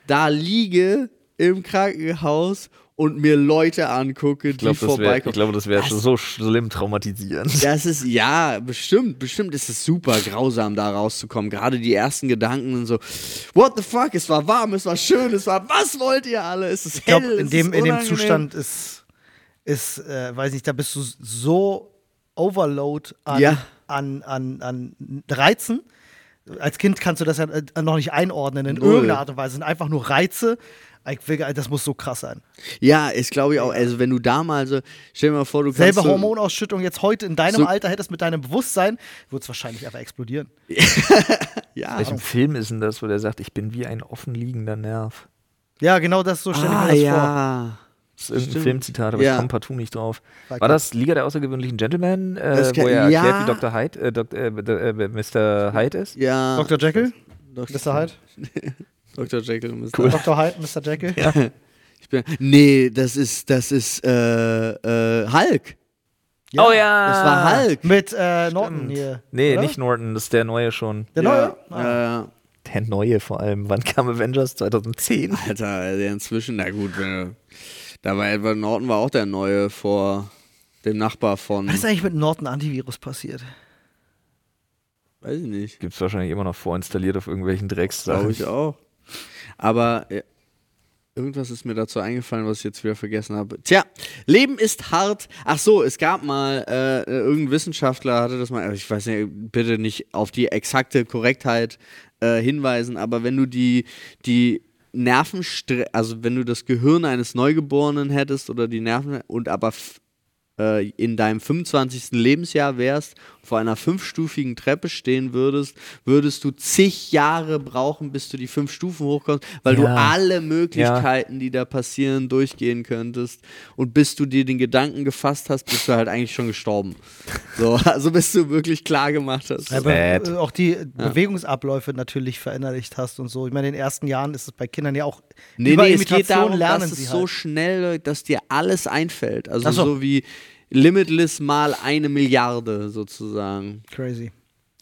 da liege im Krankenhaus und mir Leute angucke, Ich glaube, die das wäre vorbeikommen. glaub, das wär so schlimm traumatisierend. Das ist, ja, bestimmt, bestimmt ist es super grausam, da rauszukommen. Gerade die ersten Gedanken und so, what the fuck, es war warm, es war schön, es war, was wollt ihr alle? Es ist Ich glaube, hell, in es dem, ist in dem. Zustand ist, ist äh, weiß nicht, da bist du so overload an, Ja. an, an, an Reizen. Als Kind kannst du das ja äh, noch nicht einordnen in Null. irgendeiner Art und Weise. Es sind einfach nur Reize. Ich will, das muss so krass sein. Ja, ist glaube ich auch, also wenn du da mal so, stell dir mal vor, du kannst Selbe so, Hormonausschüttung jetzt heute in deinem So- Alter hättest mit deinem Bewusstsein, wird es wahrscheinlich einfach explodieren. ja, Welchem Film ist denn das, wo der sagt, ich bin wie ein offenliegender Nerv? Ja, genau das, so stelle ich ah, mir das vor. ja. Das ist irgendein Stimmt. Filmzitat, aber Ja. ich komme partout nicht drauf. War War das Liga der außergewöhnlichen Gentlemen, äh, wo er ja. erklärt, wie Dr. Hyde, äh, Dok- äh, äh, Mr. Hyde ist? Ja. Dr. Jekyll? Dr. Mr. Hyde? Dr. Jekyll und Mr. Cool. Dr. Hyde, Mr. Jekyll? Ich bin, nee, das ist, das ist, äh, äh, Hulk. Oh ja! Das war Hulk. Mit äh, Norton hier. Nee, oder? nicht Norton, das ist der neue schon. Der ja, neue? Ah. Ja, ja. Der neue vor allem. Wann kam Avengers? 2010? Alter, der inzwischen, na gut, wenn, da war Edward Norton war auch der neue vor dem Nachbar von, Was ist eigentlich mit Norton Antivirus passiert? weiß ich nicht, Gibt's wahrscheinlich immer noch vorinstalliert auf irgendwelchen Drecks. glaube ich auch. Aber ja, irgendwas ist mir dazu eingefallen, was ich jetzt wieder vergessen habe. Tja, Leben ist hart. Ach so, es gab mal, äh, irgendein Wissenschaftler hatte das mal, ich weiß nicht, bitte nicht auf die exakte Korrektheit äh, hinweisen, aber wenn du die, die Nervenstre also wenn du das Gehirn eines Neugeborenen hättest oder die Nerven und aber äh, in deinem 25. Lebensjahr wärst, vor einer fünfstufigen Treppe stehen würdest, würdest du zig Jahre brauchen, bis du die fünf Stufen hochkommst, weil du Ja. alle Möglichkeiten, die da passieren, durchgehen könntest. Und bis du dir den Gedanken gefasst hast, bist du halt eigentlich schon gestorben. So, also bis du wirklich klar gemacht hast. Aber äh, auch die Bewegungsabläufe natürlich verinnerlicht hast und so. Ich meine, in den ersten Jahren ist es bei Kindern ja auch Nee, über nee, es Imitation geht darum, lernen dass sie es halt. so schnell, dass dir alles einfällt. Also so. so wie Limitless mal eine Milliarde sozusagen. Crazy.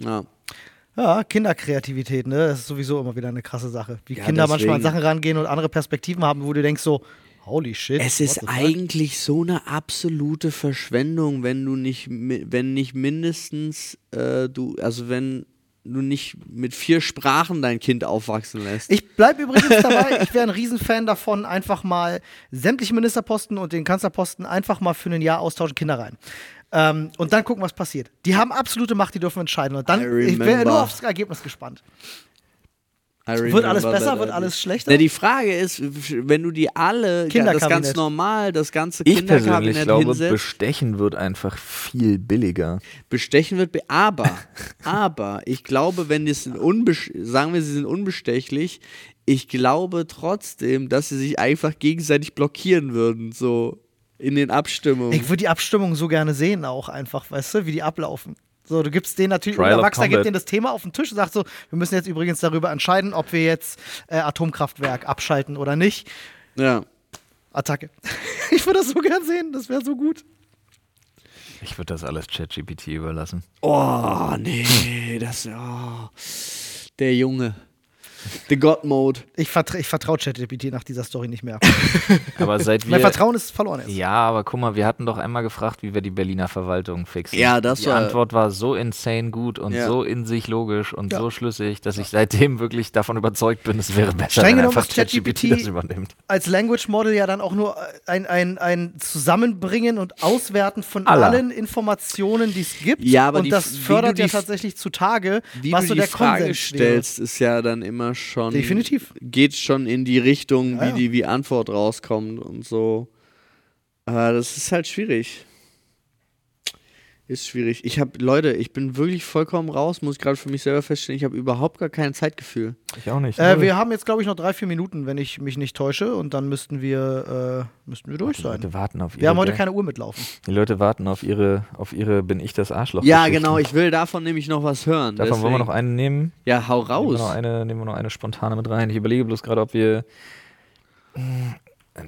Ja. Ja, Kinderkreativität, ne? Das ist sowieso immer wieder eine krasse Sache. Wie Ja, Kinder manchmal an deswegen. Sachen rangehen und andere Perspektiven haben, wo du denkst so, holy shit. Es ist eigentlich so eine absolute Verschwendung, wenn du nicht, wenn nicht mindestens äh, du, also wenn du nicht mit vier Sprachen dein Kind aufwachsen lässt. Ich bleibe übrigens dabei, ich wäre ein Riesenfan davon, einfach mal sämtliche Ministerposten und den Kanzlerposten einfach mal für ein Jahr austauschen, Kinder rein. Ähm, und dann gucken, was passiert. Die haben absolute Macht, die dürfen entscheiden. Und dann, ich wäre nur aufs Ergebnis gespannt. Wird alles besser, wird alles schlechter? Na, die Frage ist, wenn du die alle, das ganz normal, das ganze Ich persönlich Kinderkabinett glaube, hinsetzt, bestechen wird einfach viel billiger. bestechen wird, be- aber, aber, ich glaube, wenn ein unbes sagen wir, sie sind unbestechlich, ich glaube trotzdem, dass sie sich einfach gegenseitig blockieren würden, so in den Abstimmungen. Ich würde die Abstimmung so gerne sehen, auch einfach, weißt du, wie die ablaufen. So, du gibst denen natürlich, Trial ein of Erwachsener gibt denen das Thema auf den Tisch und sagt so, wir müssen jetzt übrigens darüber entscheiden, ob wir jetzt äh, Atomkraftwerk abschalten oder nicht. ja. Attacke. Ich würde das so gern sehen, das wäre so gut. Ich würde das alles ChatGPT überlassen. Oh, nee, das, oh, der Junge. The God Mode. Ich, vertra ich vertraue ChatGPT nach dieser Story nicht mehr. Aber seit mein wir. Vertrauen ist verloren jetzt. Ja, aber guck mal, wir hatten doch einmal gefragt, wie wir die Berliner Verwaltung fixen. Ja, das die war- Antwort war so insane gut und Ja. so in sich logisch und Ja. so schlüssig, dass ich seitdem wirklich davon überzeugt bin, es wäre besser, Streng wenn einfach ChatGPT das übernimmt. Als Language Model ja dann auch nur ein, ein, ein Zusammenbringen und Auswerten von Aller. allen Informationen, die es gibt. Ja, aber und die- das fördert ja die- tatsächlich zutage, was du so die der Frage Konsens stellst, ist ja dann immer schon. Definitiv. Geht schon in die Richtung, Ja, wie die wie Antwort rauskommt und so. Aber das ist halt schwierig. Ist schwierig. Ich habe, Leute, ich bin wirklich vollkommen raus, muss ich gerade für mich selber feststellen, ich habe überhaupt gar kein Zeitgefühl. Ich auch nicht. Äh, wir haben jetzt, glaube ich, noch drei, vier Minuten, wenn ich mich nicht täusche. Und dann müssten wir, äh, müssten wir durch die sein. Leute warten auf ihre. Wir haben heute keine Uhr mitlaufen. Die Leute warten auf ihre, auf ihre Bin ich das Arschloch. Ja, genau, ich will davon nämlich noch was hören. Davon wollen wir deswegen- noch eine nehmen. Ja, hau Nehmen wir, raus. noch eine, nehmen wir noch eine spontane mit rein. Ich überlege bloß gerade, ob wir. Mm,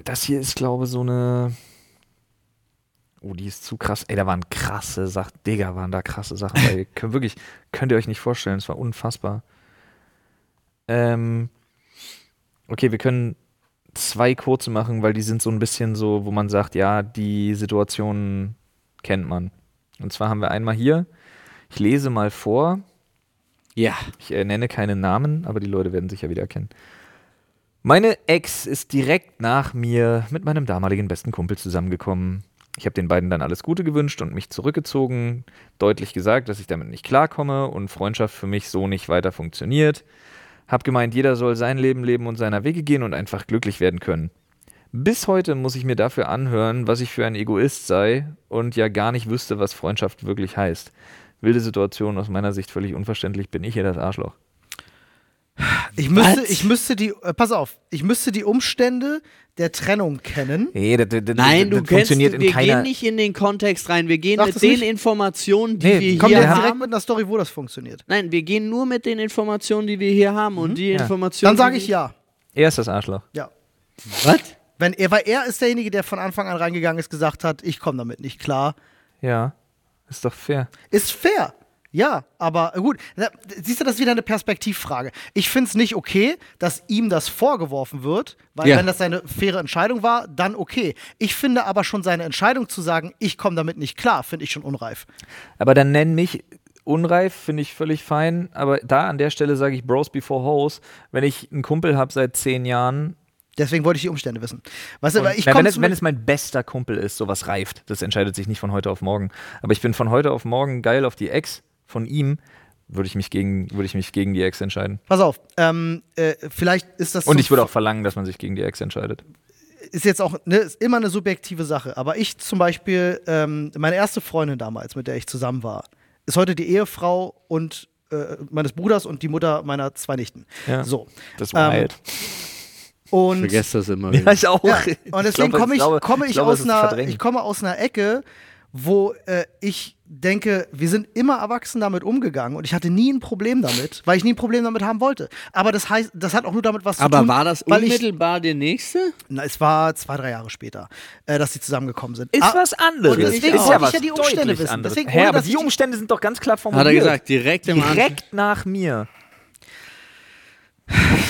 Das hier ist, glaube ich, so eine. Oh, die ist zu krass. Ey, da waren krasse Sachen. Digga, waren da krasse Sachen. Ey, könnt, wirklich, könnt ihr euch nicht vorstellen. Es war unfassbar. Ähm. Okay, wir können zwei kurze machen, weil die sind so ein bisschen so, wo man sagt, ja, die Situation kennt man. Und zwar haben wir einmal hier. Ich lese mal vor. Ja. Ich äh, nenne keine Namen, aber die Leute werden sicher wieder erkennen. Meine Ex ist direkt nach mir mit meinem damaligen besten Kumpel zusammengekommen. Ich habe den beiden dann alles Gute gewünscht und mich zurückgezogen, deutlich gesagt, dass ich damit nicht klarkomme und Freundschaft für mich so nicht weiter funktioniert. Hab gemeint, jeder soll sein Leben leben und seiner Wege gehen und einfach glücklich werden können. Bis heute muss ich mir dafür anhören, was ich für ein Egoist sei und ja gar nicht wüsste, was Freundschaft wirklich heißt. Wilde Situation aus meiner Sicht völlig unverständlich, bin ich hier das Arschloch. Ich müsste, Was? ich müsste die, äh, pass auf, ich müsste die Umstände der Trennung kennen. Nee, das, das, Nein, du das kennst, funktioniert wir in keiner. gehen nicht in den Kontext rein. Wir gehen Sag mit den nicht. Informationen, die Nee, wir Komm hier jetzt haben. direkt mit einer Story, wo das funktioniert. Nein, wir gehen nur mit den Informationen, die wir hier haben und die Ja. Informationen. Dann sage ich wir- ja. Er ist das Arschloch. Ja. Was? Wenn er, weil er ist derjenige, der von Anfang an reingegangen ist, gesagt hat, ich komme damit nicht klar. Ja, ist doch fair. Ist fair. Ja, aber gut, siehst du, das ist wieder eine Perspektivfrage. Ich finde es nicht okay, dass ihm das vorgeworfen wird, weil Ja. wenn das seine faire Entscheidung war, dann okay. Ich finde aber schon seine Entscheidung zu sagen, ich komme damit nicht klar, finde ich schon unreif. Aber dann nenn mich unreif, finde ich völlig fein. Aber da an der Stelle sage ich Bros before Hoes. Wenn ich einen Kumpel habe seit zehn Jahren, Deswegen wollte ich die Umstände wissen. Weißt du, ich na, wenn, es, wenn es mein bester Kumpel ist, sowas reift. Das entscheidet sich nicht von heute auf morgen. Aber ich bin von heute auf morgen geil auf die Ex von ihm, würde ich mich gegen, würde ich mich gegen die Ex entscheiden. Pass auf, ähm, äh, vielleicht ist das Und zum ich würde auch verlangen, dass man sich gegen die Ex entscheidet. ist jetzt auch ne, ist immer eine subjektive Sache. Aber ich zum Beispiel, ähm, meine erste Freundin damals, mit der ich zusammen war, ist heute die Ehefrau und äh, meines Bruders und die Mutter meiner zwei Nichten. Ja. So. Das ist Ähm. Und Vergesst das immer Ja, wieder. ich auch. Ja, und deswegen komme ich, glaube- komme ich, glaube, aus einer, ich komme aus einer Ecke, wo äh, ich denke, wir sind immer erwachsen damit umgegangen und ich hatte nie ein Problem damit, weil ich nie ein Problem damit haben wollte. Aber das heißt, das hat auch nur damit was zu Aber tun. war das weil ich, unmittelbar der nächste? na, es war zwei, drei Jahre später, äh, dass sie zusammengekommen sind. Ist Ah, was anderes. und deswegen ist wollte ja ich was ja die Umstände wissen. anderes. Deswegen, ohne, aber dass die ich die- Umstände sind doch ganz klar formuliert. Hat er gesagt, direkt im Anschluss. Direkt nach mir.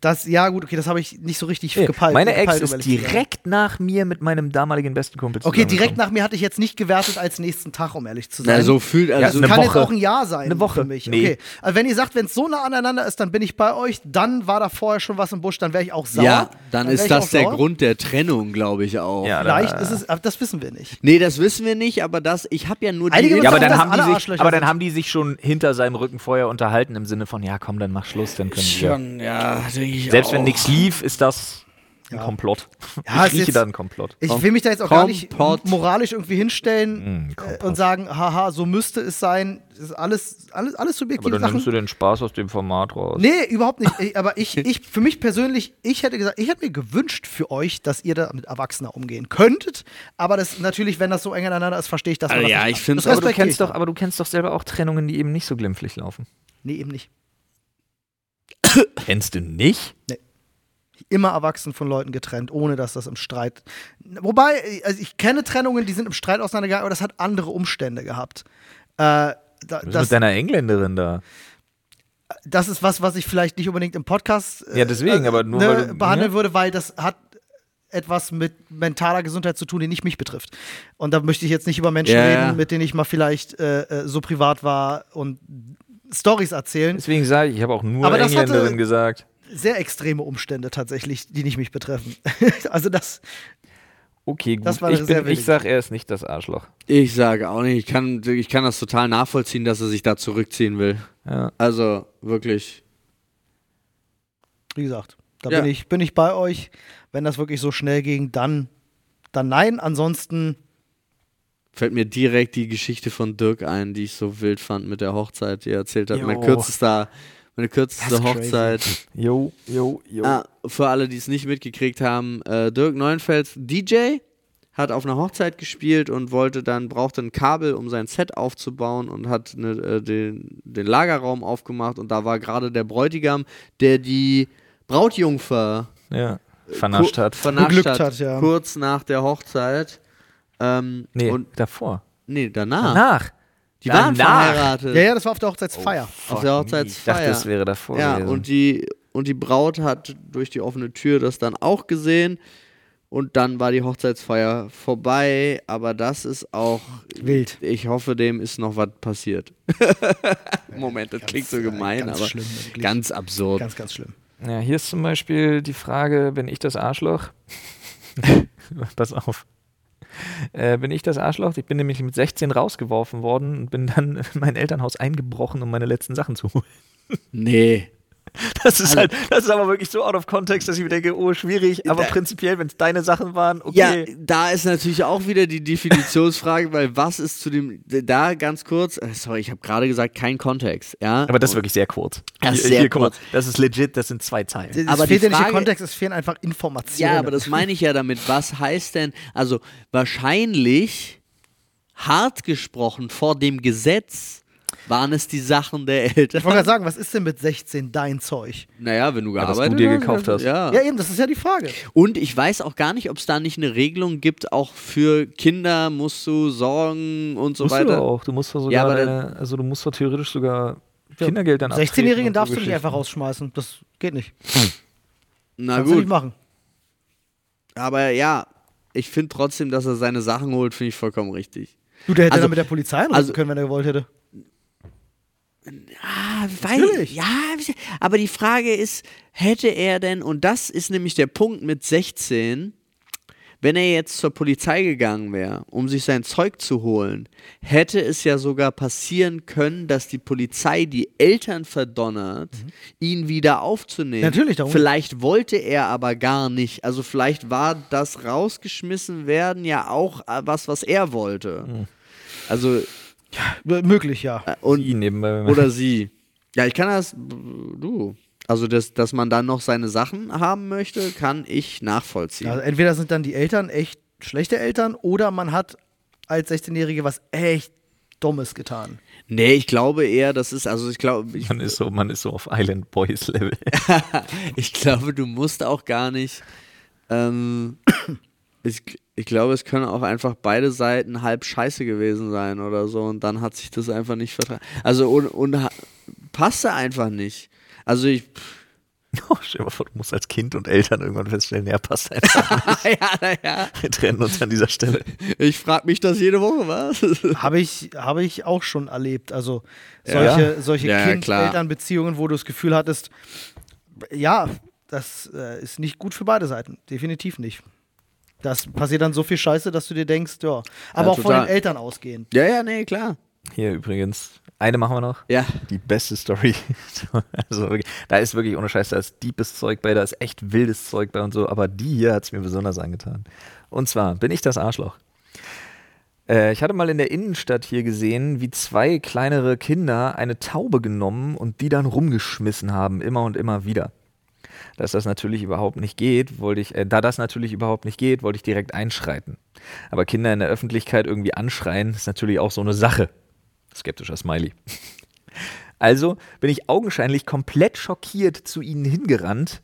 Das, ja, gut, okay, das habe ich nicht so richtig Nee, gepeilt. Meine Ex ist direkt nach mir mit meinem damaligen besten Kumpel Okay, direkt nach mir hatte ich jetzt nicht gewertet als nächsten Tag, um ehrlich zu sein. Na, so fühlt Das also eine kann jetzt Woche. auch ein Jahr sein Eine Woche. für mich. Nee. Okay. Also wenn ihr sagt, wenn es so nah aneinander ist, dann bin ich bei euch, dann war da vorher schon was im Busch, dann wäre ich auch sauer. Ja, dann, wär ist das der sauer. Grund der Trennung, glaube ich auch. Ja, da- Vielleicht ist es, aber das wissen wir nicht. Nee, das wissen wir nicht, aber das, ich habe ja nur die Ja, aber dann, haben die sich, aber dann haben die sich schon hinter seinem Rücken vorher unterhalten im Sinne von, ja komm, dann mach Schluss, dann können wir. Schon, ja, denke ich Selbst auch. wenn nichts lief, ist das ein Ja. Komplott. Ja, ist ich rieche da einen Komplott. Ich will mich da jetzt auch gar nicht moralisch irgendwie hinstellen Mm, und sagen, haha, so müsste es sein. Das ist alles, alles, alles Aber subjektive dann Sachen. nimmst du den Spaß aus dem Format raus. Nee, überhaupt nicht. Ich, aber ich, ich, für mich persönlich, ich hätte gesagt, ich hätte mir gewünscht für euch, dass ihr da mit Erwachsener umgehen könntet. Aber das natürlich, wenn das so eng aneinander ist, verstehe ich das. Also man das ja, nicht ich Das aber, du kennst doch, aber du kennst doch selber auch Trennungen, die eben nicht so glimpflich laufen. Nee, eben nicht. Kennst du nicht? Immer erwachsen von Leuten getrennt, ohne dass das im Streit. Wobei, also ich kenne Trennungen, die sind im Streit auseinandergegangen, aber das hat andere Umstände gehabt. Äh, da, Was ist das, mit deiner Engländerin da? das ist was, was ich vielleicht nicht unbedingt im Podcast äh, Ja, deswegen, aber nur ne, weil du- behandeln ja. würde, weil das hat etwas mit mentaler Gesundheit zu tun, die nicht mich betrifft. Und da möchte ich jetzt nicht über Menschen Ja, reden, mit denen ich mal vielleicht äh, äh, so privat war und Stories erzählen. Deswegen sage ich, ich habe auch nur Aber das hatte- Engländerin gesagt. Sehr extreme Umstände tatsächlich, die nicht mich betreffen. also das, Okay, gut. Das war ich, bin, ich sag, er ist nicht das Arschloch. Ich sage auch nicht. Ich kann, ich kann das total nachvollziehen, dass er sich da zurückziehen will. Ja. Also wirklich. wie gesagt, da Ja. bin, ich, bin ich bei euch. Wenn das wirklich so schnell ging, dann, dann nein. Ansonsten Fällt mir direkt die Geschichte von Dirk ein, die ich so wild fand mit der Hochzeit, die er erzählt hat. Mein Jo. kürzester, meine kürzeste That's. Hochzeit. Jo, jo, jo. Ah, für alle, die es nicht mitgekriegt haben, äh, Dirk Neuenfels, DJ, hat auf einer Hochzeit gespielt und wollte dann, brauchte ein Kabel, um sein Set aufzubauen und hat eine, äh, den, den Lagerraum aufgemacht und da war gerade der Bräutigam, der die Brautjungfer Ja. Vernascht ku- hat. vernascht Beglückt hat, hat, ja. kurz nach der Hochzeit. Ähm, Nee, und, davor. nee, danach. Danach. Die waren Danach. verheiratet. Ja, ja, das war auf der Hochzeitsfeier. auf der Ich Hochzeitsfeier. dachte, es wäre davor Ja, gewesen. und die, und die Braut hat durch die offene Tür das dann auch gesehen. Und dann war die Hochzeitsfeier vorbei. Aber das ist auch. Wild. Ich hoffe, dem ist noch was passiert. Moment, das klingt so äh, gemein, ganz aber schlimm, ganz absurd. Ganz, ganz schlimm. Ja, hier ist zum Beispiel die Frage, bin ich das Arschloch? Pass auf. Äh, bin ich das Arschloch? Ich bin nämlich mit 16 rausgeworfen worden und bin dann in mein Elternhaus eingebrochen, um meine letzten Sachen zu holen. nee. Das ist Also- halt, das ist aber wirklich so out of context, dass ich mir denke, oh, schwierig, aber Da- prinzipiell, wenn es deine Sachen waren, Ja, okay. da ist natürlich auch wieder die Definitionsfrage, weil was ist zu dem, da ganz kurz, äh, sorry, ich habe gerade gesagt, kein Kontext, ja. aber das ist wirklich sehr kurz. Das ist sehr hier, guck mal, kurz. das ist legit, das sind zwei Zeilen. Es Aber fehlt die ja nicht der Frage- Kontext, es fehlen einfach Informationen. Ja, aber das meine ich ja damit. Was heißt denn, also wahrscheinlich, hart gesprochen, vor dem Gesetz waren es die Sachen der Ich wollte Eltern. gerade sagen, was ist denn mit 16 dein Zeug? Naja, wenn du Ja, dass du gearbeitet dir hast, gekauft hast. Ja. Ja, eben, das ist ja die Frage. Und ich weiß auch gar nicht, ob es da nicht eine Regelung gibt, auch für Kinder musst du sorgen und so musst weiter. du doch auch. Du musst doch sogar Ja, deine, also du musst doch theoretisch sogar Kindergeld dann abtreten 16-Jährigen und darfst du nicht einfach rausschmeißen. Das geht nicht. Na Kannst du nicht gut, machen. aber ja, ich finde trotzdem, dass er seine Sachen holt, finde ich vollkommen richtig. Du, der hätte Also- dann mit der Polizei anrufen also- können, wenn er gewollt hätte. Ah, weil, Natürlich. ja, aber die Frage ist, hätte er denn, und das ist nämlich der Punkt mit 16, wenn er jetzt zur Polizei gegangen wäre, um sich sein Zeug zu holen, hätte es ja sogar passieren können, dass die Polizei die Eltern verdonnert, ihn wieder aufzunehmen. Natürlich, darum- Vielleicht wollte er aber gar nicht. Also vielleicht war das rausgeschmissen werden ja auch äh, was, was er wollte. Also, M- Möglich, ja. äh, und Die nebenbei. oder sie. Ja, ich kann das, du. Also, dass, dass man dann noch seine Sachen haben möchte, kann ich nachvollziehen. Also entweder sind dann die Eltern echt schlechte Eltern oder man hat als 16-Jährige was echt Dummes getan. Nee, ich glaube eher, das ist, also ich glaube, man, ist so, man ist so auf Island Boys Level. ich glaube, du musst auch gar nicht. Ähm, ich, ich glaube, es können auch einfach beide Seiten halb scheiße gewesen sein oder so und dann hat sich das einfach nicht vertragen. Also und, und passte einfach nicht. Also ich, Oh, stell dir mal vor, du musst als Kind und Eltern irgendwann feststellen, ja, passt einfach. ja, naja, Wir trennen uns an dieser Stelle. ich frage mich das jede Woche, was? Habe ich, habe ich auch schon erlebt. Also Ja. solche, solche Ja, ja, klar. Kind-Eltern-Beziehungen, wo du das Gefühl hattest, ja, das äh, ist nicht gut für beide Seiten. Definitiv nicht. Das passiert dann so viel Scheiße, dass du dir denkst, ja. Aber Ja, auch von total. den Eltern ausgehend. ja, ja, nee, klar. Hier übrigens, eine machen wir noch. Ja. Die beste Story. Also wirklich, da ist wirklich ohne Scheiß, da ist deepes Zeug bei, da ist echt wildes Zeug bei und so, aber die hier hat es mir besonders angetan. Und zwar bin ich das Arschloch. Äh, ich hatte mal in der Innenstadt hier gesehen, wie zwei kleinere Kinder eine Taube genommen und die dann rumgeschmissen haben, immer und immer wieder. Dass das natürlich überhaupt nicht geht, wollte ich, äh, da das natürlich überhaupt nicht geht, wollte ich direkt einschreiten. Aber Kinder in der Öffentlichkeit irgendwie anschreien, ist natürlich auch so eine Sache. Skeptischer Smiley. Also bin ich augenscheinlich komplett schockiert zu ihnen hingerannt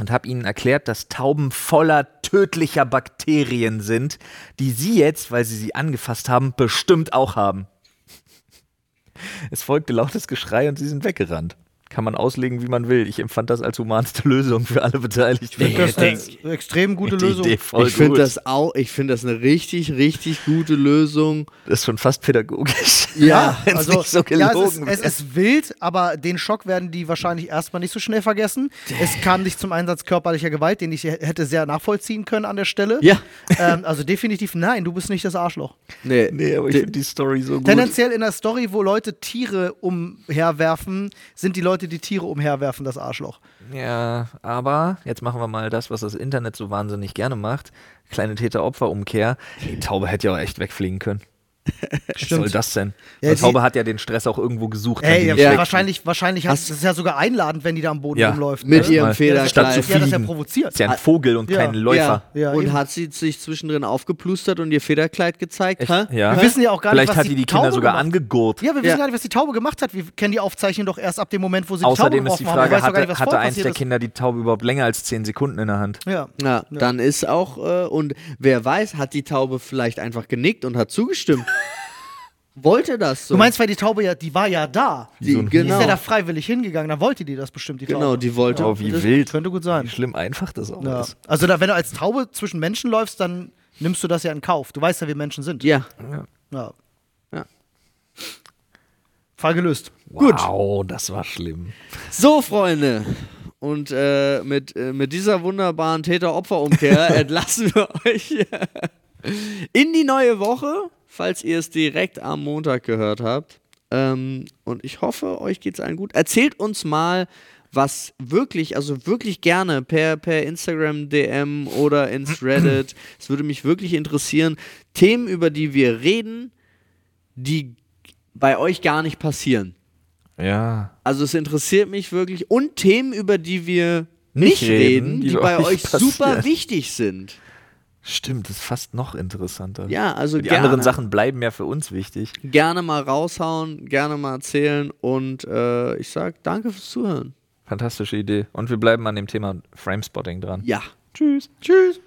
und habe ihnen erklärt, dass Tauben voller tödlicher Bakterien sind, die sie jetzt, weil sie sie angefasst haben, bestimmt auch haben. Es folgte lautes Geschrei und sie sind weggerannt. Kann man auslegen, wie man will. Ich empfand das als humanste Lösung für alle Beteiligten. Nee, Das eine extrem gute Lösung. Ich finde das auch, ich finde das eine richtig, richtig gute Lösung. Das ist schon fast pädagogisch. Ja, Wenn's also nicht so ja, es, ist, es ist wild, aber den Schock werden die wahrscheinlich erstmal nicht so schnell vergessen. Es kam nicht zum Einsatz körperlicher Gewalt, den ich hätte sehr nachvollziehen können an der Stelle. Ja. Ähm, also definitiv nein, du bist nicht das Arschloch. Nee, Nee, aber ich de- finde die Story so gut. Tendenziell in der Story, wo Leute Tiere umherwerfen, sind die Leute, die Tiere umherwerfen, das Arschloch. Ja, aber jetzt machen wir mal das, was das Internet so wahnsinnig gerne macht. Kleine Täter-Opfer-Umkehr. Die Taube hätte ja auch echt wegfliegen können. Was soll das denn? Ja, die Taube hat ja den Stress auch irgendwo gesucht. Ey, ja, Ja. wahrscheinlich, wahrscheinlich hat Hast- es ist ja sogar einladend, wenn die da am Boden Ja. rumläuft. Mit ne? ihrem. Federkleid. Statt zu Ja, das ist ja fliegen. provoziert. ist ja ein Vogel und Ja. kein Läufer. Ja, und eben. hat sie sich zwischendrin aufgeplustert und ihr Federkleid gezeigt? Echt? Ja. Wir wissen ja auch gar Vielleicht nicht, was hat die die Kinder Taube sogar gemacht angegurt. Ja, wir wissen Ja. gar nicht, was die Taube gemacht hat. Wir kennen die Aufzeichnung doch erst ab dem Moment, wo sie die Außerdem Taube ist die geworfen haben. Frage, hatte, nicht, eins der. Kinder die Taube überhaupt länger als 10 Sekunden in der Hand? Ja. Ja, dann ist auch, äh, und wer weiß, hat die Taube vielleicht einfach genickt und hat zugestimmt. Wollte das so? Du meinst, weil die Taube ja, die war ja da. die, so Die ist genau, ja da freiwillig hingegangen, dann wollte die das bestimmt, die Taube. genau, die wollte. Oh, wie das, wild. Könnte gut sein. Wie schlimm einfach das auch Ja. ist. Also, da, wenn du als Taube zwischen Menschen läufst, dann nimmst du das ja in Kauf. Du weißt ja, wie Menschen sind. Ja, Ja. Ja. Fall gelöst. Gut. Wow, das war schlimm. So, Freunde. Und äh, mit, äh, mit dieser wunderbaren Täter-Opfer-Umkehr entlassen wir euch in die neue Woche, falls ihr es direkt am Montag gehört habt. Ähm, und ich hoffe, euch geht es allen gut. Erzählt uns mal, was wirklich, also wirklich gerne per, per Instagram DM oder ins Reddit. Es würde mich wirklich interessieren. Themen, über die wir reden, die bei euch gar nicht passieren. Ja. Also es interessiert mich wirklich. Und Themen, über die wir nicht, Nicht reden, reden, die, die bei euch passieren. super wichtig sind. Stimmt, das ist fast noch interessanter. Ja, also Die gerne, anderen Sachen bleiben ja für uns wichtig. gerne mal raushauen, gerne mal erzählen und äh, ich sag danke fürs Zuhören. Fantastische Idee. Und wir bleiben an dem Thema Framespotting dran. Ja. Tschüss. Tschüss.